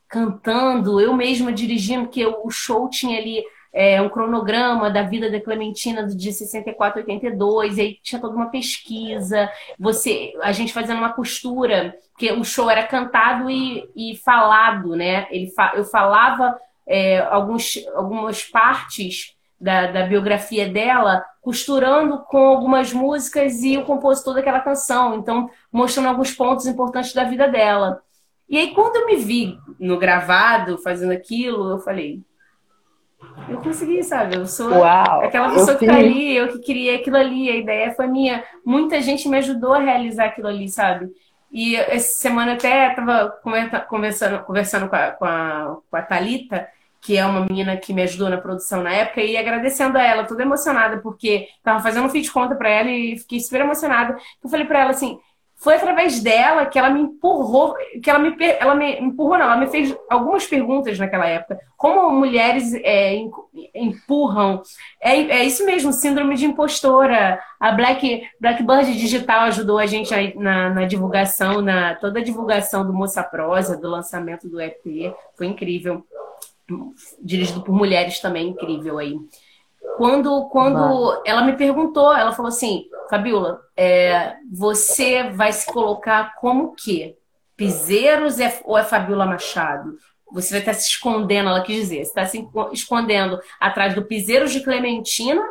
cantando, eu mesma dirigindo, porque o show tinha ali é, um cronograma da vida da Clementina de 64 a 82, e aí tinha toda uma pesquisa, você, a gente fazendo uma costura, porque o show era cantado e, e falado, né? Ele, eu falava é, alguns, algumas partes da, da biografia dela, costurando com algumas músicas e o compositor daquela canção, então mostrando alguns pontos importantes da vida dela. E aí, quando eu me vi no gravado fazendo aquilo, eu falei, eu consegui, sabe? Eu sou Uau, aquela pessoa que tá ali, eu que queria aquilo ali, a ideia foi minha. Muita gente me ajudou a realizar aquilo ali, sabe? E essa semana até estava conversando, conversando com a, com, a, com a Thalita, que é uma menina que me ajudou na produção na época, e agradecendo a ela, toda emocionada, porque estava fazendo um feed conta para ela e fiquei super emocionada. Eu falei para ela assim: foi através dela que ela me empurrou, que ela me, ela me empurrou, não, ela me fez algumas perguntas naquela época. Como mulheres é, empurram. É, é isso mesmo, síndrome de impostora. A Black, Blackbird Digital ajudou a gente na, na divulgação, na toda a divulgação do Moça Prosa, do lançamento do EP. Foi incrível. Dirigido por mulheres também, incrível aí. quando, quando ela me perguntou, ela falou assim, Fabiola, é, você vai se colocar como que? Piseiros é, ou é Fabiola Machado? Você vai estar se escondendo, ela quis dizer, você está se escondendo atrás do Piseiros de Clementina,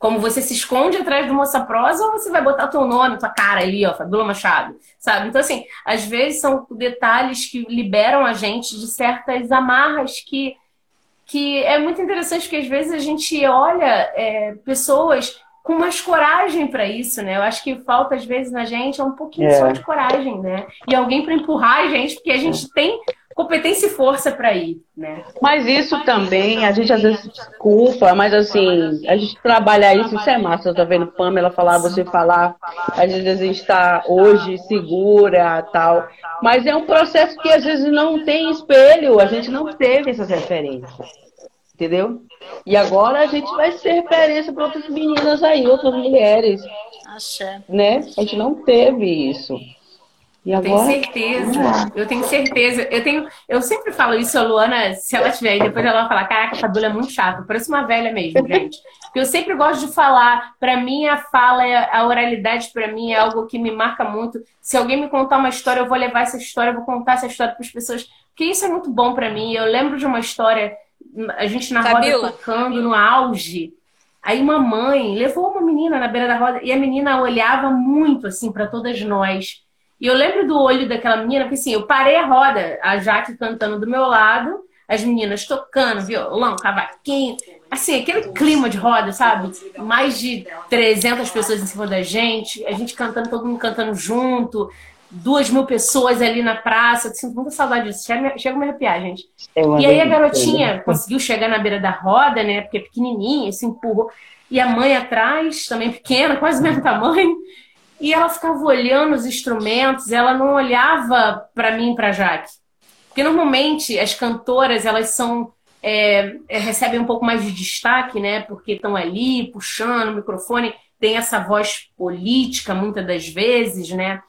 como você se esconde atrás do Moça Prosa, ou você vai botar teu nome, tua cara ali, ó, Fabiola Machado, sabe? Então, assim, às vezes são detalhes que liberam a gente de certas amarras que que é muito interessante porque às vezes a gente olha é, pessoas com mais coragem para isso, né? Eu acho que falta às vezes na gente é um pouquinho é. só de coragem, né? E alguém para empurrar a gente, porque a gente tem competência e força para ir, né? Mas isso também, a gente às vezes culpa, mas assim, a gente trabalhar isso, isso é massa. Eu tô vendo Pamela falar, você falar, às vezes a gente está hoje segura, tal. Mas é um processo que às vezes não tem espelho, a gente não teve essas referências. Entendeu? E agora a gente vai ser referência para outras meninas aí, outras mulheres. Axé. Né? A gente não teve isso. E agora? Eu tenho certeza. Eu tenho certeza. Eu tenho, eu sempre falo isso, a Luana, se ela tiver aí, depois ela vai falar, caraca, a Fabiola é muito chata. Parece uma velha mesmo, gente. Porque eu sempre gosto de falar. Para mim, a fala, a oralidade, para mim, é algo que me marca muito. Se alguém me contar uma história, eu vou levar essa história, eu vou contar essa história para as pessoas. Porque isso é muito bom para mim. Eu lembro de uma história, a gente na Fabiola. roda tocando no auge. Aí uma mãe levou uma menina na beira da roda e a menina olhava muito assim para todas nós. E eu lembro do olho daquela menina, porque assim, eu parei a roda, a Jaque cantando do meu lado, as meninas tocando violão, cavaquinho, assim, aquele clima de roda, sabe? Mais de 300 pessoas em cima da gente, a gente cantando, todo mundo cantando junto, duas mil pessoas ali na praça, eu sinto muita saudade disso, chega, chega a me arrepiar, gente. e aí a garotinha conseguiu chegar na beira da roda, né, porque é pequenininha, se empurrou, e a mãe atrás, também pequena, quase o mesmo tamanho, e ela ficava olhando os instrumentos, ela não olhava para mim, para Jaque. Porque normalmente as cantoras, elas são é, é, recebem um pouco mais de destaque, né? Porque estão ali puxando o microfone, tem essa voz política muitas das vezes, né?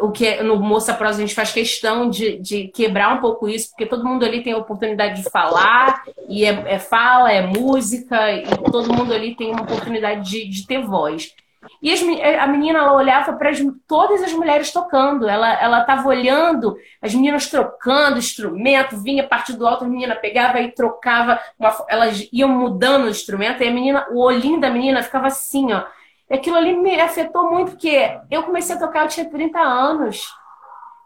O que é, no Moça Prosa a gente faz questão de, de, quebrar um pouco isso, porque todo mundo ali tem a oportunidade de falar, e é, é fala, é música, e todo mundo ali tem uma oportunidade de, de ter voz. E as, a menina ela olhava para todas as mulheres tocando. Ela ela estava olhando as meninas trocando instrumento, vinha a partir do alto, a menina pegava e trocava. Uma, elas iam mudando o instrumento e a menina, o olhinho da menina ficava assim, ó. E aquilo ali me afetou muito, porque eu comecei a tocar, eu tinha 30 anos.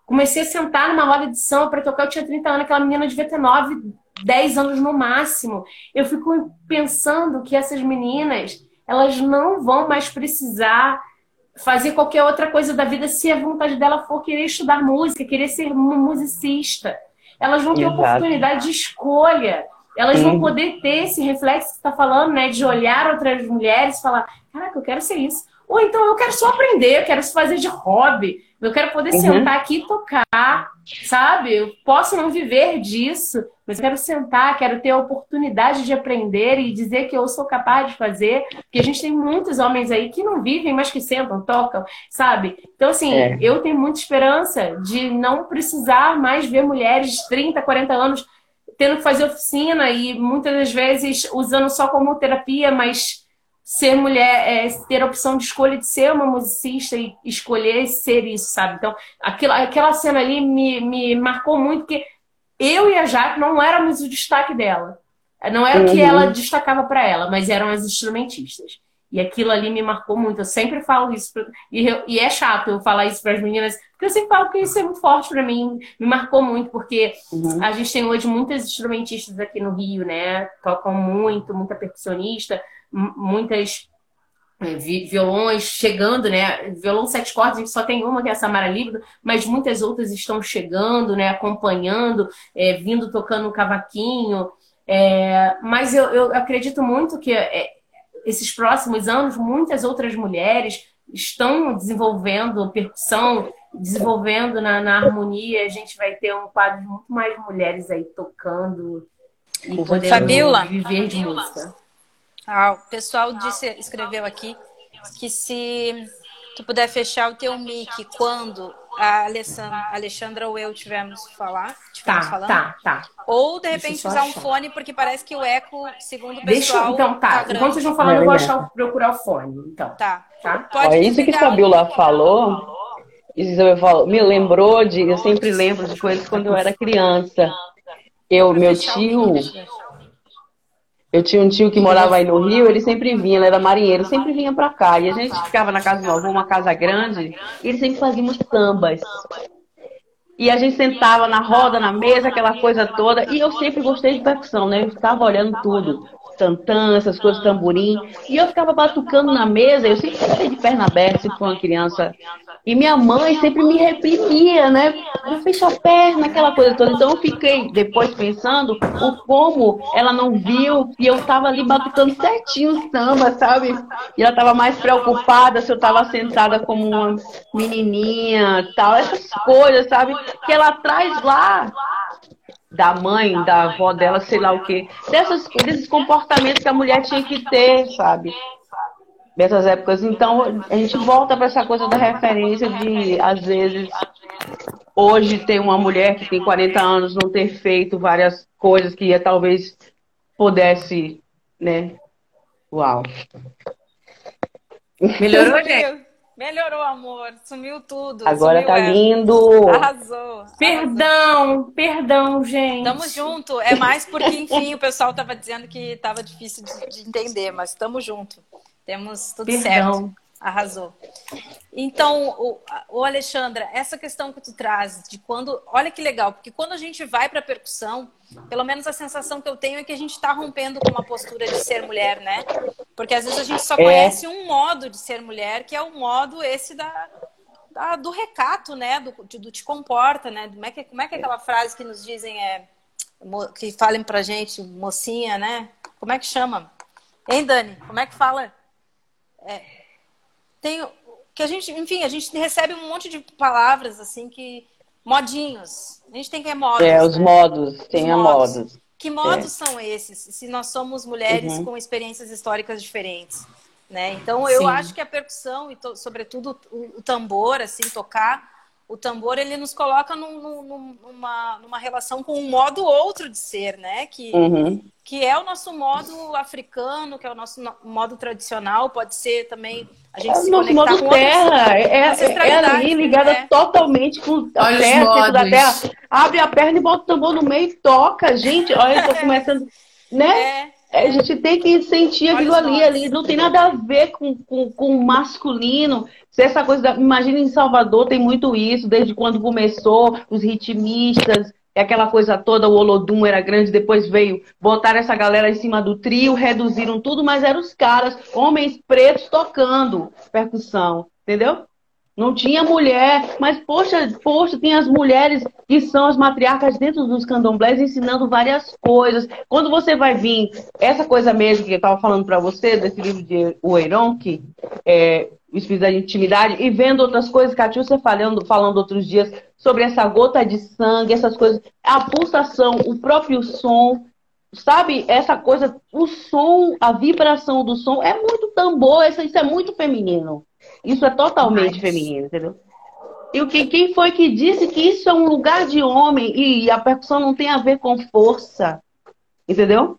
Comecei a sentar numa roda de samba para tocar, eu tinha 30 anos, aquela menina devia ter 9, 10 anos no máximo. Eu fico pensando que essas meninas elas não vão mais precisar fazer qualquer outra coisa da vida se a vontade dela for querer estudar música, querer ser uma musicista. Elas vão ter Exato. oportunidade de escolha. Elas vão poder ter esse reflexo que você está falando, né? De olhar outras mulheres e falar, caraca, eu quero ser isso. Ou então eu quero só aprender, eu quero fazer de hobby, eu quero poder uhum. sentar aqui e tocar, sabe? Eu posso não viver disso, mas eu quero sentar, quero ter a oportunidade de aprender e dizer que eu sou capaz de fazer. Porque a gente tem muitos homens aí que não vivem, mas que sentam, tocam, sabe? Então, assim, é. eu tenho muita esperança de não precisar mais ver mulheres de 30, 40 anos tendo que fazer oficina e muitas das vezes usando só como terapia, mas ser mulher, é, ter a opção de escolha de ser uma musicista e escolher ser isso, sabe? Então, aquilo, aquela cena ali me, me marcou muito, porque eu e a Jaque não éramos o destaque dela. Não era o que uhum. ela destacava para ela, mas eram as instrumentistas. E aquilo ali me marcou muito. Eu sempre falo isso. Pra... E, eu... e, é chato eu falar isso para as meninas, porque eu sempre falo que isso é muito forte para mim. Me marcou muito, porque uhum. a gente tem hoje muitas instrumentistas aqui no Rio, né? Tocam muito, muita percussionista muitas violões chegando, né? Violão sete cordas, a gente só tem uma que é a Samara Líbido, mas muitas outras estão chegando, né? Acompanhando, é, vindo tocando um cavaquinho. É, mas eu, eu, acredito muito que é, esses próximos anos, muitas outras mulheres estão desenvolvendo percussão, desenvolvendo na, na harmonia. A gente vai ter um quadro de muito mais mulheres aí tocando e podendo Fabiola. viver de música. Ah, o pessoal disse, escreveu aqui que se tu puder fechar o teu mic quando a Alessandra, Alexandra ou eu tivermos falar, tivermos tá, falando. Tá, tá. Ou de repente usar um fone, porque parece que o eco, segundo o pessoal. Deixa, então tá. tá Enquanto vocês vão falando, eu vou achar, procurar o fone. Então. Tá. tá? Pode isso que a Fabiola falou. Isabel falou, me lembrou de, eu sempre lembro de coisas quando eu era criança. Eu, meu tio, eu tinha um tio que morava aí no Rio, ele sempre vinha, ele era marinheiro, sempre vinha pra cá. E a gente ficava na casa meu avô, uma casa grande, e ele sempre fazia uns sambas. E a gente sentava na roda, na mesa, aquela coisa toda. E eu sempre gostei de percussão, né? Eu ficava olhando tudo tantã, essas coisas, tamborim. E eu ficava batucando na mesa, eu sempre fiquei de perna aberta, se for uma criança. E minha mãe sempre me reprimia, né? Fecha a perna, aquela coisa toda. Então eu fiquei depois pensando o como ela não viu e eu tava ali batucando certinho o samba, sabe? E ela tava mais preocupada se eu tava sentada como uma menininha, tal, essas coisas, sabe? Que ela traz lá da mãe, da avó dela, sei lá o quê. Dessas, desses comportamentos que a mulher tinha que ter, sabe? Dessas épocas. Então, a gente volta para essa coisa da referência de, às vezes, hoje ter uma mulher que tem 40 anos não ter feito várias coisas que talvez pudesse, né? Uau. Melhorou, gente? Melhorou, amor. Sumiu tudo. Agora Sumiu tá ela. lindo. Arrasou. Perdão, arrasou. perdão, gente. Tamo junto. É mais porque, enfim, o pessoal tava dizendo que tava difícil de, de entender, mas tamo junto. Temos tudo perdão. certo. Arrasou. Então, o, o Alexandra, essa questão que tu traz de quando. Olha que legal, porque quando a gente vai para percussão, pelo menos a sensação que eu tenho é que a gente está rompendo com uma postura de ser mulher, né? Porque às vezes a gente só é. conhece um modo de ser mulher, que é o modo esse da, da do recato, né? Do, do, te comporta, né? Como é, que, como é que é aquela frase que nos dizem é. Que falem pra gente, mocinha, né? Como é que chama? Hein, Dani? Como é que fala? É, tem que a gente, enfim, a gente recebe um monte de palavras assim que modinhos. A gente tem que é modos. É, os né? modos, tem os a modos. modos. Que modos é. são esses? Se nós somos mulheres uhum. com experiências históricas diferentes, né? Então eu Sim. acho que a percussão e sobretudo o, o tambor, assim, tocar o tambor ele nos coloca num, num, numa, numa relação com um modo outro de ser, né? Que, uhum. que é o nosso modo africano, que é o nosso modo tradicional, pode ser também a gente é se nosso modo com terra, é, é, é ali ligada né? totalmente com a olha terra, dentro da terra. Abre a perna e bota o tambor no meio e toca, gente. Olha, eu tô começando, né? É. É, a gente tem que sentir aquilo ali, ali. Não tem nada a ver com, com, com o masculino. Se essa coisa. Da... Imagina em Salvador tem muito isso, desde quando começou, os ritmistas, aquela coisa toda, o Olodum era grande, depois veio botar essa galera em cima do trio, reduziram tudo, mas eram os caras, homens pretos tocando percussão, entendeu? Não tinha mulher, mas poxa, poxa, tem as mulheres que são as matriarcas dentro dos candomblés ensinando várias coisas. Quando você vai vir, essa coisa mesmo que eu estava falando para você, desse livro de Oeiron, que é o Espírito da Intimidade, e vendo outras coisas, você falando, falando outros dias sobre essa gota de sangue, essas coisas, a pulsação, o próprio som, sabe? Essa coisa, o som, a vibração do som é muito tambor, isso é muito feminino. Isso é totalmente Mas... feminino, entendeu? E o que, quem foi que disse que isso é um lugar de homem e a percussão não tem a ver com força? Entendeu?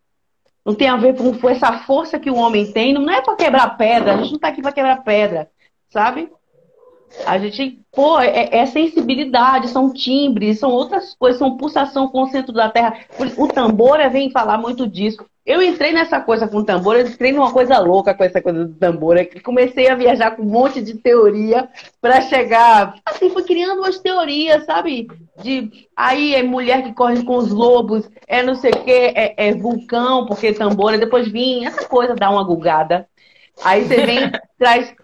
Não tem a ver com essa força que o homem tem. Não é para quebrar pedra. A gente não está aqui para quebrar pedra, sabe? A gente, pô, é, é, sensibilidade, são timbres, são outras coisas, são pulsação com o centro da terra. O tambor vem falar muito disso. Eu entrei nessa coisa com tambor, eu entrei numa coisa louca com essa coisa do tambor, que comecei a viajar com um monte de teoria para chegar, assim, fui criando umas teorias, sabe? De aí é mulher que corre com os lobos, é não sei o que, é, é, vulcão, porque tambor, depois vim, essa coisa dá uma gulgada. Aí você vem, traz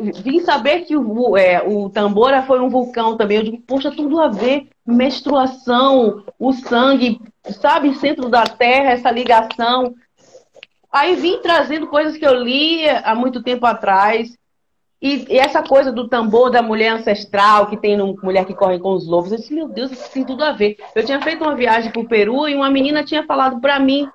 vim saber que o, é, o Tambora foi um vulcão também. Eu digo, poxa, tudo a ver. Menstruação, o sangue, sabe, centro da terra, essa ligação. Aí vim trazendo coisas que eu li há muito tempo atrás. E, e essa coisa do tambor da mulher ancestral, que tem no Mulher que Corre com os Lobos. Eu disse, meu Deus, isso tem tudo a ver. Eu tinha feito uma viagem para o Peru e uma menina tinha falado para mim,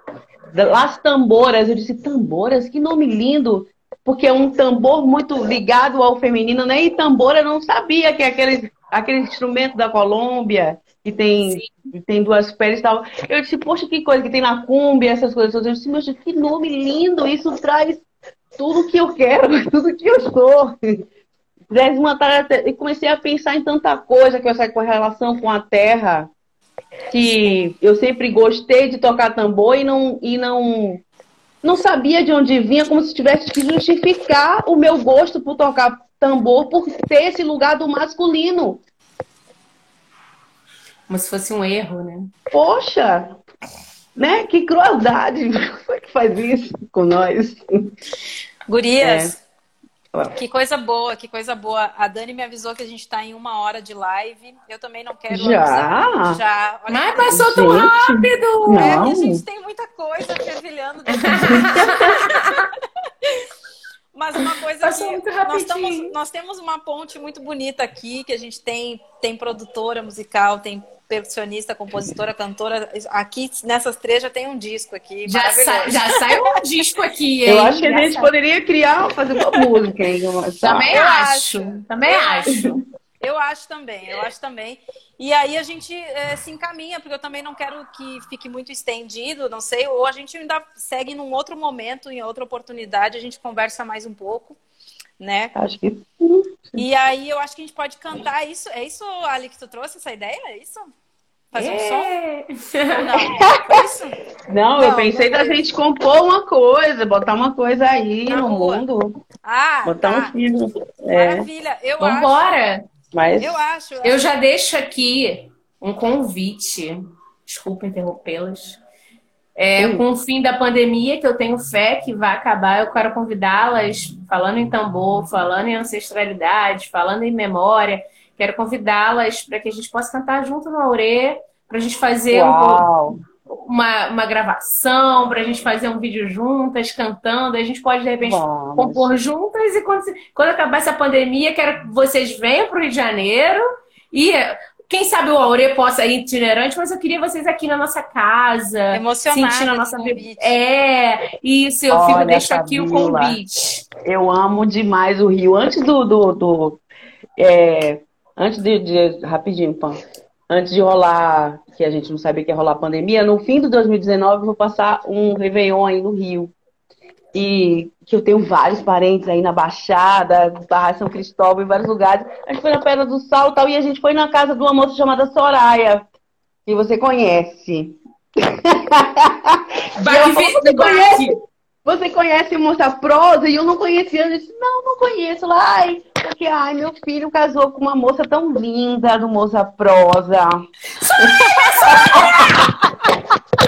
Las Tamboras. Eu disse, Tamboras? Que nome lindo. Porque é um tambor muito ligado ao feminino, nem né? tambor eu não sabia que é aquele, aquele instrumento da Colômbia, que tem, tem duas peles e tal. Eu disse, poxa, que coisa que tem na cúmbia, essas coisas. Eu disse, meu que nome lindo, isso traz tudo que eu quero, tudo que eu sou. uma e comecei a pensar em tanta coisa que eu sei com relação com a terra, que eu sempre gostei de tocar tambor e não, e não, não sabia de onde vinha, como se tivesse que justificar o meu gosto por tocar tambor, por ter esse lugar do masculino. Como se fosse um erro, né? Poxa, né? Que crueldade. Como é que faz isso com nós? Gurias, é. Que coisa boa, que coisa boa. A Dani me avisou que a gente está em uma hora de live. Eu também não quero. Já? Já. Olha Mas passou tão rápido! É, a gente tem muita coisa fervilhando. Mas uma coisa Passou que nós, estamos, nós temos uma ponte muito bonita aqui, que a gente tem, tem produtora musical, tem percussionista, compositora, cantora. Aqui, nessas três, já tem um disco aqui. Já, sa já saiu um disco aqui, hein? Eu acho que a gente poderia criar, fazer uma música, hein? Também eu acho. acho. Também eu acho. Eu acho também, eu acho também. E aí a gente é, se encaminha, porque eu também não quero que fique muito estendido, não sei, ou a gente ainda segue num outro momento, em outra oportunidade, a gente conversa mais um pouco, né? Acho que sim. E aí eu acho que a gente pode cantar isso. É isso, Ali, que tu trouxe essa ideia? É isso? Fazer um é. som? Não, é isso? Não, não eu pensei da gente compor uma coisa, botar uma coisa aí Na no rua. mundo. Ah, botar tá. um filho. É. Maravilha. Eu Vambora. acho. Mas... Eu acho. Eu já deixo aqui um convite. Desculpa interrompê-las. É, com o fim da pandemia, que eu tenho fé que vai acabar, eu quero convidá-las, falando em tambor, falando em ancestralidade, falando em memória, quero convidá-las para que a gente possa cantar junto no Aurê, para a gente fazer um, uma, uma gravação, para a gente fazer um vídeo juntas, cantando. A gente pode, de repente, Vamos. compor juntas. E quando, quando acabar essa pandemia, quero que vocês venham para o Rio de Janeiro. E quem sabe o Aure possa ir itinerante, mas eu queria vocês aqui na nossa casa. Emocionada sentindo a nossa É, isso, eu fico, deixo aqui o convite. Eu amo demais o Rio. Antes do. do, do é, antes de, de. Rapidinho, Pão antes de rolar, que a gente não sabia que ia rolar a pandemia, no fim de 2019 eu vou passar um Réveillon aí no Rio. E que eu tenho vários parentes aí na Baixada, Barra São Cristóvão, em vários lugares. A gente foi na Pedra do Sal e tal, e a gente foi na casa de uma moça chamada Soraya, que você conhece. Vai, você conhece? Você conhece Moça Prosa? E eu não conhecia. Eu disse, não, não conheço. Ai, porque, ai, meu filho casou com uma moça tão linda do Moça Prosa.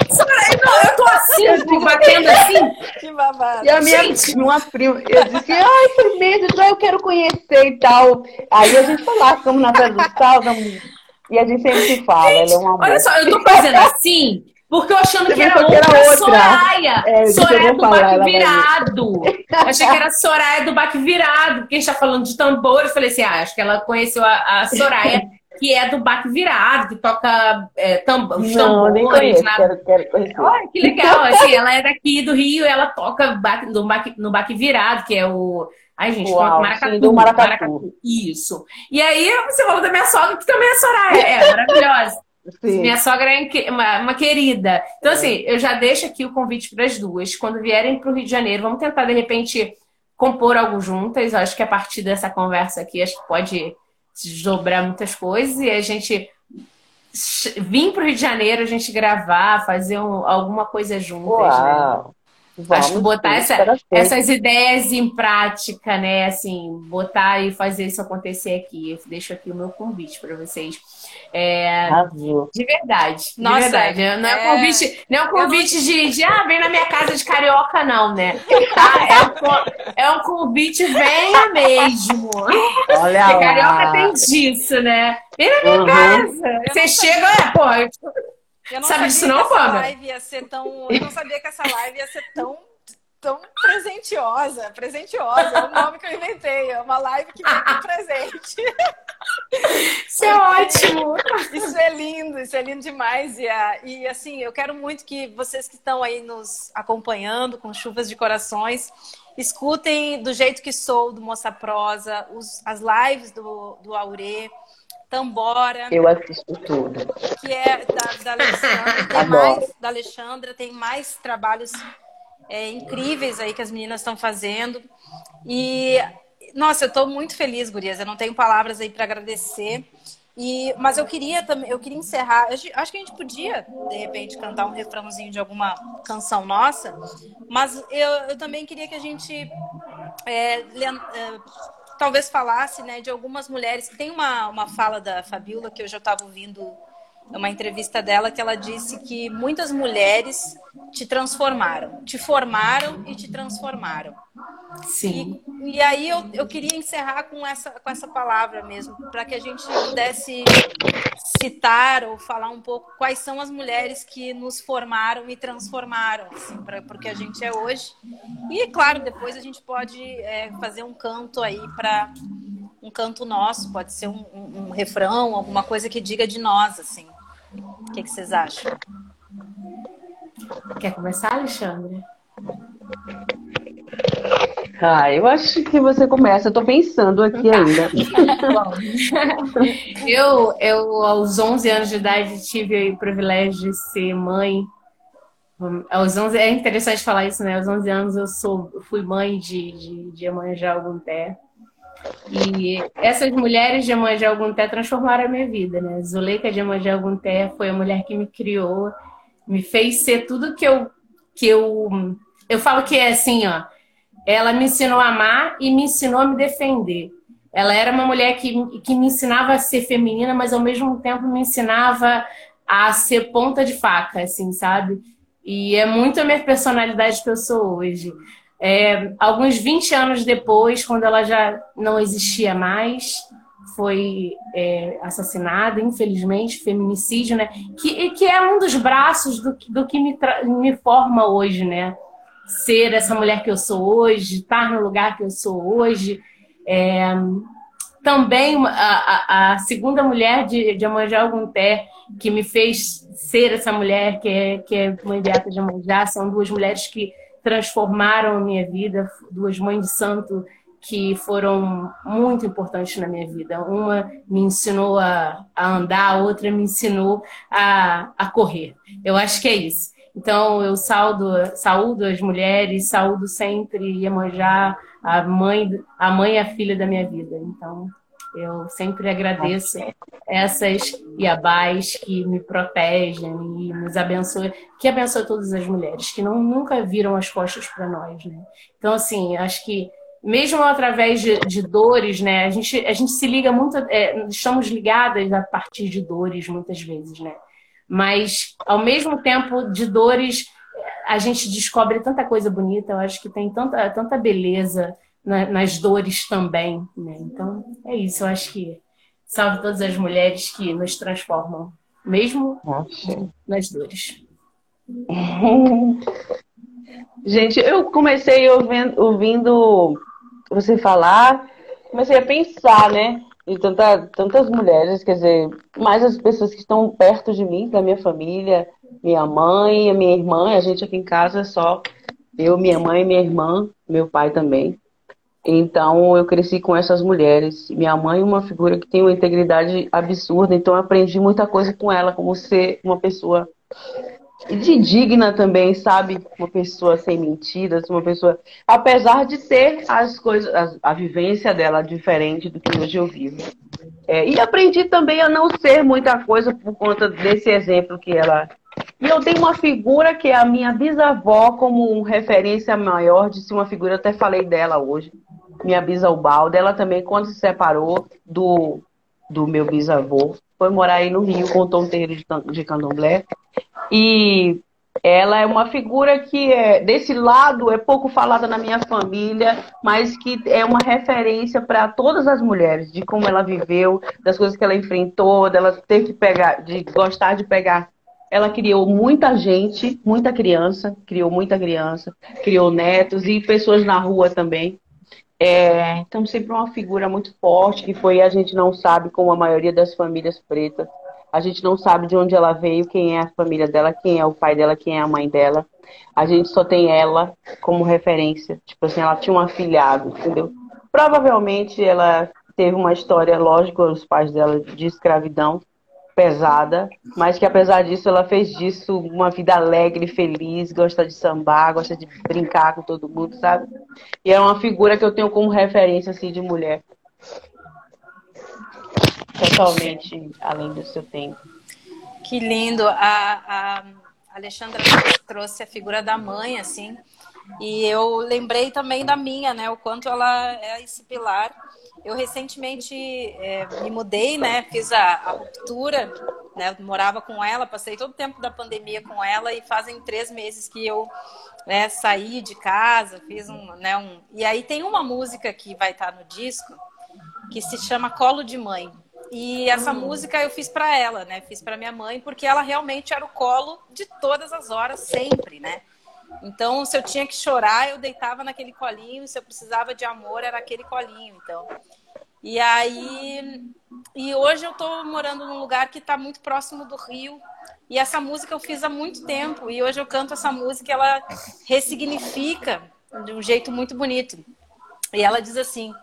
eu tô assim, eu batendo assim. Que babado. E a minha, gente. uma prima, eu disse, ai, foi mesmo, eu quero conhecer e tal. Aí a gente foi lá, ficamos na Pedra do Sal, e a gente sempre se fala. Gente, é olha só, eu tô fazendo assim. Porque eu achando que era, outra, era outra Soraya. É, Soraya do falar, baque virado. Achei que era Soraya do baque virado, porque a gente tá falando de tambores. Falei assim, ah, acho que ela conheceu a, a Soraya, que é do baque virado, que toca é, tam, os Não, tambores. Na... Quero, quero Olha, que legal. Assim, ela é daqui do Rio, ela toca baque, no, baque, no baque virado, que é o... Ai, gente, Uau, maracatu, do maracatu. maracatu. Isso. E aí, você falou da minha sogra, que também é Soraya. É, maravilhosa. Sim. Minha sogra é uma, uma, querida. Então, assim, eu já deixo aqui o convite para as duas. Quando vierem para o Rio de Janeiro, vamos tentar, de repente, compor algo juntas. Eu acho que a partir dessa conversa aqui, acho que pode desdobrar muitas coisas e a gente vir para o Rio de Janeiro, a gente gravar, fazer um, alguma coisa juntas. Né? Acho que botar essa, essas ideias em prática, né? Assim, botar e fazer isso acontecer aqui. Eu deixo aqui o meu convite para vocês. É, de verdade. Nossa, de verdade. Não é, um é. convite, não é um convite não... de, de, ah, vem na minha casa de carioca, não, né? Tá? É, um, é um convite, venha mesmo. Olha Porque carioca tem disso, né? Vem na minha uhum. casa. Você chega, é, pô. Eu não Sabe disso não, ser tão. Eu não sabia que essa live ia ser tão tão presentiosa. Presentiosa é o nome que eu inventei. É uma live que vem com presente. Isso é ótimo! Isso é lindo, isso é lindo demais. E, e assim, eu quero muito que vocês que estão aí nos acompanhando com chuvas de corações, escutem do jeito que sou do Moça Prosa, os, as lives do, do Aure, Tambora. Eu assisto tudo. Que é da, da Alexandra. Tem mais, da Alexandra, tem mais trabalhos é, incríveis aí que as meninas estão fazendo. E, nossa, eu estou muito feliz, Gurias. Eu não tenho palavras aí para agradecer. E, mas eu queria também, eu queria encerrar. Acho que a gente podia, de repente, cantar um refrãozinho de alguma canção nossa, mas eu, eu também queria que a gente é, é, talvez falasse né, de algumas mulheres. Tem uma, uma fala da Fabiola que eu já estava ouvindo uma entrevista dela que ela disse que muitas mulheres te transformaram, te formaram e te transformaram. Sim. E, e aí eu, eu queria encerrar com essa, com essa palavra mesmo, para que a gente pudesse citar ou falar um pouco quais são as mulheres que nos formaram e transformaram, assim, para porque a gente é hoje. E, claro, depois a gente pode é, fazer um canto aí para um canto nosso, pode ser um, um, um refrão, alguma coisa que diga de nós, assim. O que, que vocês acham? Quer começar, Alexandre? Ah, eu acho que você começa. Eu tô pensando aqui tá. ainda. eu, eu, aos 11 anos de idade, tive o privilégio de ser mãe. Aos 11, é interessante falar isso, né? Aos 11 anos eu sou, fui mãe de, de, de Emanjá Algunté. E essas mulheres de Emanjá Algunté transformaram a minha vida, né? Zuleika de Emanjá Algunté foi a mulher que me criou, me fez ser tudo que eu que eu eu falo que é assim, ó. Ela me ensinou a amar e me ensinou a me defender. Ela era uma mulher que, que me ensinava a ser feminina, mas ao mesmo tempo me ensinava a ser ponta de faca, assim, sabe? E é muito a minha personalidade que eu sou hoje. É, alguns 20 anos depois, quando ela já não existia mais, foi é, assassinada, infelizmente, feminicídio, né? Que, que é um dos braços do, do que me, me forma hoje, né? Ser essa mulher que eu sou hoje, estar no lugar que eu sou hoje. É, também a, a, a, segunda mulher de, de Amanjá Algunté, que me fez ser essa mulher que é, que é mãe beata de Amanjá, são duas mulheres que transformaram a minha vida, duas mães de santo que foram muito importantes na minha vida. Uma me ensinou a, a andar, a outra me ensinou a, a correr. Eu acho que é isso. Então, eu saldo, saúdo as mulheres, saúdo sempre Iemanjá, a mãe, a mãe e a filha da minha vida. Então, eu sempre agradeço essas Iabás que me protegem e nos abençoam, que abençoam todas as mulheres, que não, nunca viram as costas para nós, né? Então, assim, acho que mesmo através de, de, dores, né? A gente, a gente se liga muito, é, estamos ligadas a partir de dores muitas vezes, né? Mas, ao mesmo tempo de dores, a gente descobre tanta coisa bonita, eu acho que tem tanta, tanta beleza nas dores também. Né? Então, é isso. Eu acho que salve todas as mulheres que nos transformam, mesmo Nossa. nas dores. Gente, eu comecei ouvindo, ouvindo você falar, comecei a pensar, né? E tanta, tantas mulheres, quer dizer, mais as pessoas que estão perto de mim, da minha família, minha mãe, minha irmã, a gente aqui em casa é só eu, minha mãe, minha irmã, meu pai também. Então eu cresci com essas mulheres. Minha mãe é uma figura que tem uma integridade absurda, então eu aprendi muita coisa com ela, como ser uma pessoa de digna também, sabe? Uma pessoa sem mentiras, uma pessoa, apesar de ter as coisas, a, a vivência dela diferente do que hoje eu vivo. É, e aprendi também a não ser muita coisa por conta desse exemplo que ela. E eu tenho uma figura que é a minha bisavó como referência maior de ser uma figura, eu até falei dela hoje minha bisavó, ela também, quando se separou do, do meu bisavô, foi morar aí no Rio, contou um terreiro de, de candomblé. E ela é uma figura que é desse lado é pouco falada na minha família, mas que é uma referência para todas as mulheres de como ela viveu, das coisas que ela enfrentou, dela ter que pegar, de gostar de pegar. Ela criou muita gente, muita criança, criou muita criança, criou netos e pessoas na rua também. É, sempre uma figura muito forte, que foi a gente não sabe como a maioria das famílias pretas. A gente não sabe de onde ela veio, quem é a família dela, quem é o pai dela, quem é a mãe dela. A gente só tem ela como referência. Tipo assim, ela tinha um afilhado, entendeu? Provavelmente ela teve uma história, lógico, os pais dela de escravidão pesada, mas que apesar disso ela fez disso uma vida alegre, feliz, gosta de sambar, gosta de brincar com todo mundo, sabe? E é uma figura que eu tenho como referência assim de mulher. Totalmente além do seu tempo. Que lindo. A, a Alexandra trouxe a figura da mãe, assim. E eu lembrei também da minha, né? O quanto ela é esse pilar. Eu recentemente é, me mudei, né? Fiz a, a ruptura, né? Eu morava com ela, passei todo o tempo da pandemia com ela e fazem três meses que eu né, saí de casa, fiz um, né? Um... E aí tem uma música que vai estar no disco que se chama Colo de Mãe. E essa uhum. música eu fiz para ela, né? Fiz para minha mãe, porque ela realmente era o colo de todas as horas, sempre, né? Então, se eu tinha que chorar, eu deitava naquele colinho, se eu precisava de amor, era aquele colinho, então. E aí, e hoje eu tô morando num lugar que está muito próximo do Rio, e essa música eu fiz há muito tempo, e hoje eu canto essa música, ela ressignifica de um jeito muito bonito. E ela diz assim: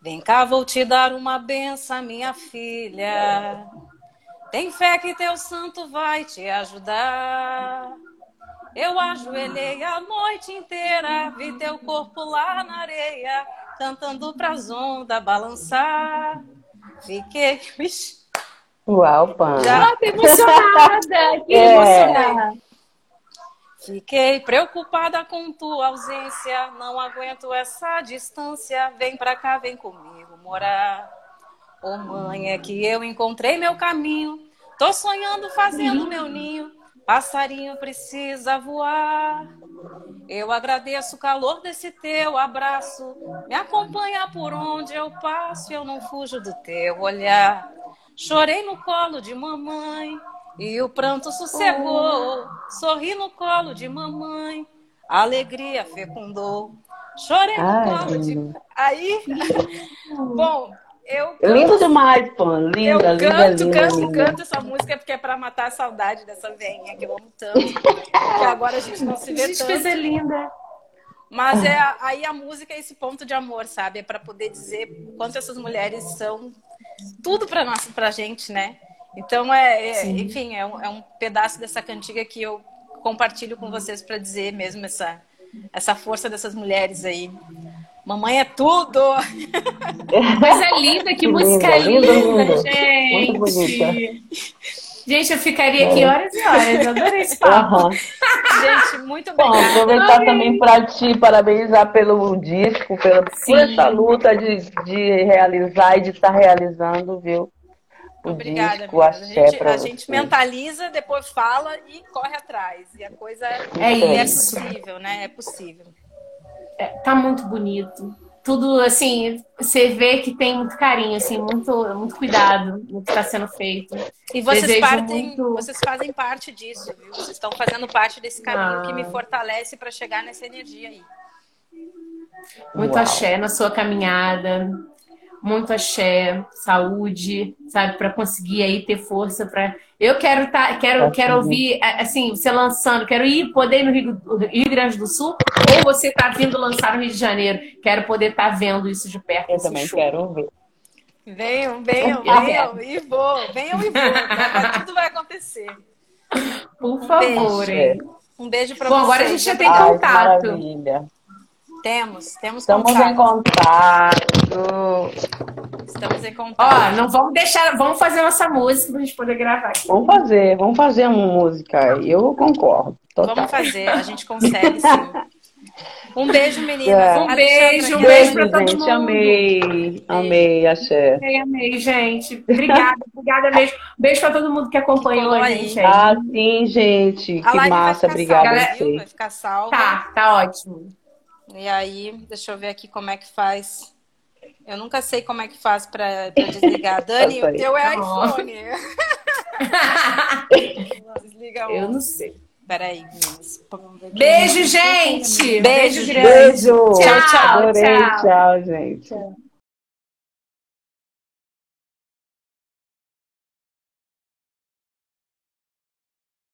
Vem cá, vou te dar uma benção, minha filha. Tem fé que teu santo vai te ajudar. Eu ajoelhei a noite inteira, vi teu corpo lá na areia, cantando pras ondas balançar. Fiquei. Uau, Pan. Já emocionada, que é. emocionada. Fiquei preocupada com tua ausência, não aguento essa distância. Vem pra cá, vem comigo morar. Ô oh, mãe, é que eu encontrei meu caminho. Tô sonhando fazendo meu ninho. Passarinho precisa voar. Eu agradeço o calor desse teu abraço. Me acompanha por onde eu passo. Eu não fujo do teu olhar. Chorei no colo de mamãe e o pranto sossegou. Sorri no colo de mamãe. A alegria fecundou. Chorei no Ai, colo de. Aí. Bom, eu canto, lindo demais, pô. Linda, eu canto, linda, canto, linda, canto, linda. canto essa música porque é para matar a saudade dessa venha que eu amo tanto. que agora a gente não se vê gente, tanto. coisa linda. Mas é aí a música é esse ponto de amor, sabe? É para poder dizer quanto essas mulheres são tudo para nós, pra gente, né? Então é, é enfim, é um, é um pedaço dessa cantiga que eu compartilho com vocês para dizer mesmo essa essa força dessas mulheres aí. Mamãe é tudo! Coisa linda, que música linda, linda, gente! Gente, eu ficaria aqui horas e horas, eu adorei esse papo. Uhum. Gente, muito obrigada. Bom, aproveitar Ai. também para te parabenizar pelo disco, pela, por essa luta de, de realizar e de estar realizando, viu? O Obrigada, disco, a gente, a gente mentaliza, depois fala e corre atrás. E a coisa é, é, é possível, né? É possível. É, tá muito bonito. Tudo assim, você vê que tem muito carinho, assim, muito, muito cuidado no que está sendo feito. E vocês, partem, muito... vocês fazem parte disso, viu? Vocês estão fazendo parte desse caminho ah. que me fortalece para chegar nessa energia aí. Muito Uau. axé na sua caminhada muito axé, saúde, sabe, para conseguir aí ter força para. Eu quero tá, quero, quero ouvir assim, você lançando, quero ir poder ir no Rio, Rio Grande do Sul, ou você está vindo lançar no Rio de Janeiro. Quero poder estar tá vendo isso de perto. Eu também show. quero ver. Venham, venham, venham e vou, venham e vou. Tudo vai acontecer. Por um favor, beijo. hein? Um beijo para vocês. Bom, agora a gente já tem Ai, contato. Maravilha. Temos, temos Estamos contato. em contato. Estamos em contato. Ó, não vamos deixar, vamos fazer nossa música pra gente poder gravar aqui. Vamos fazer, vamos fazer uma música. Eu concordo. Total. Vamos fazer, a gente consegue sim. Um beijo, meninas. É. Um beijo, um beijo pra todo gente, mundo. Amei, amei, axé. Amei, amei, gente. Obrigada, obrigada mesmo. Beijo pra todo mundo que acompanhou a gente. Aí. Ah, sim, gente. Que massa, obrigada. Salva, vai ficar salva. Tá, tá ótimo. E aí, deixa eu ver aqui como é que faz. Eu nunca sei como é que faz para desligar. Dani, o teu é iPhone. Desliga Eu não sei. Peraí, meninas. Beijo, gente. Beijo, grande. Beijo. Tchau, tchau. Adorei. Tchau, tchau gente. Tchau.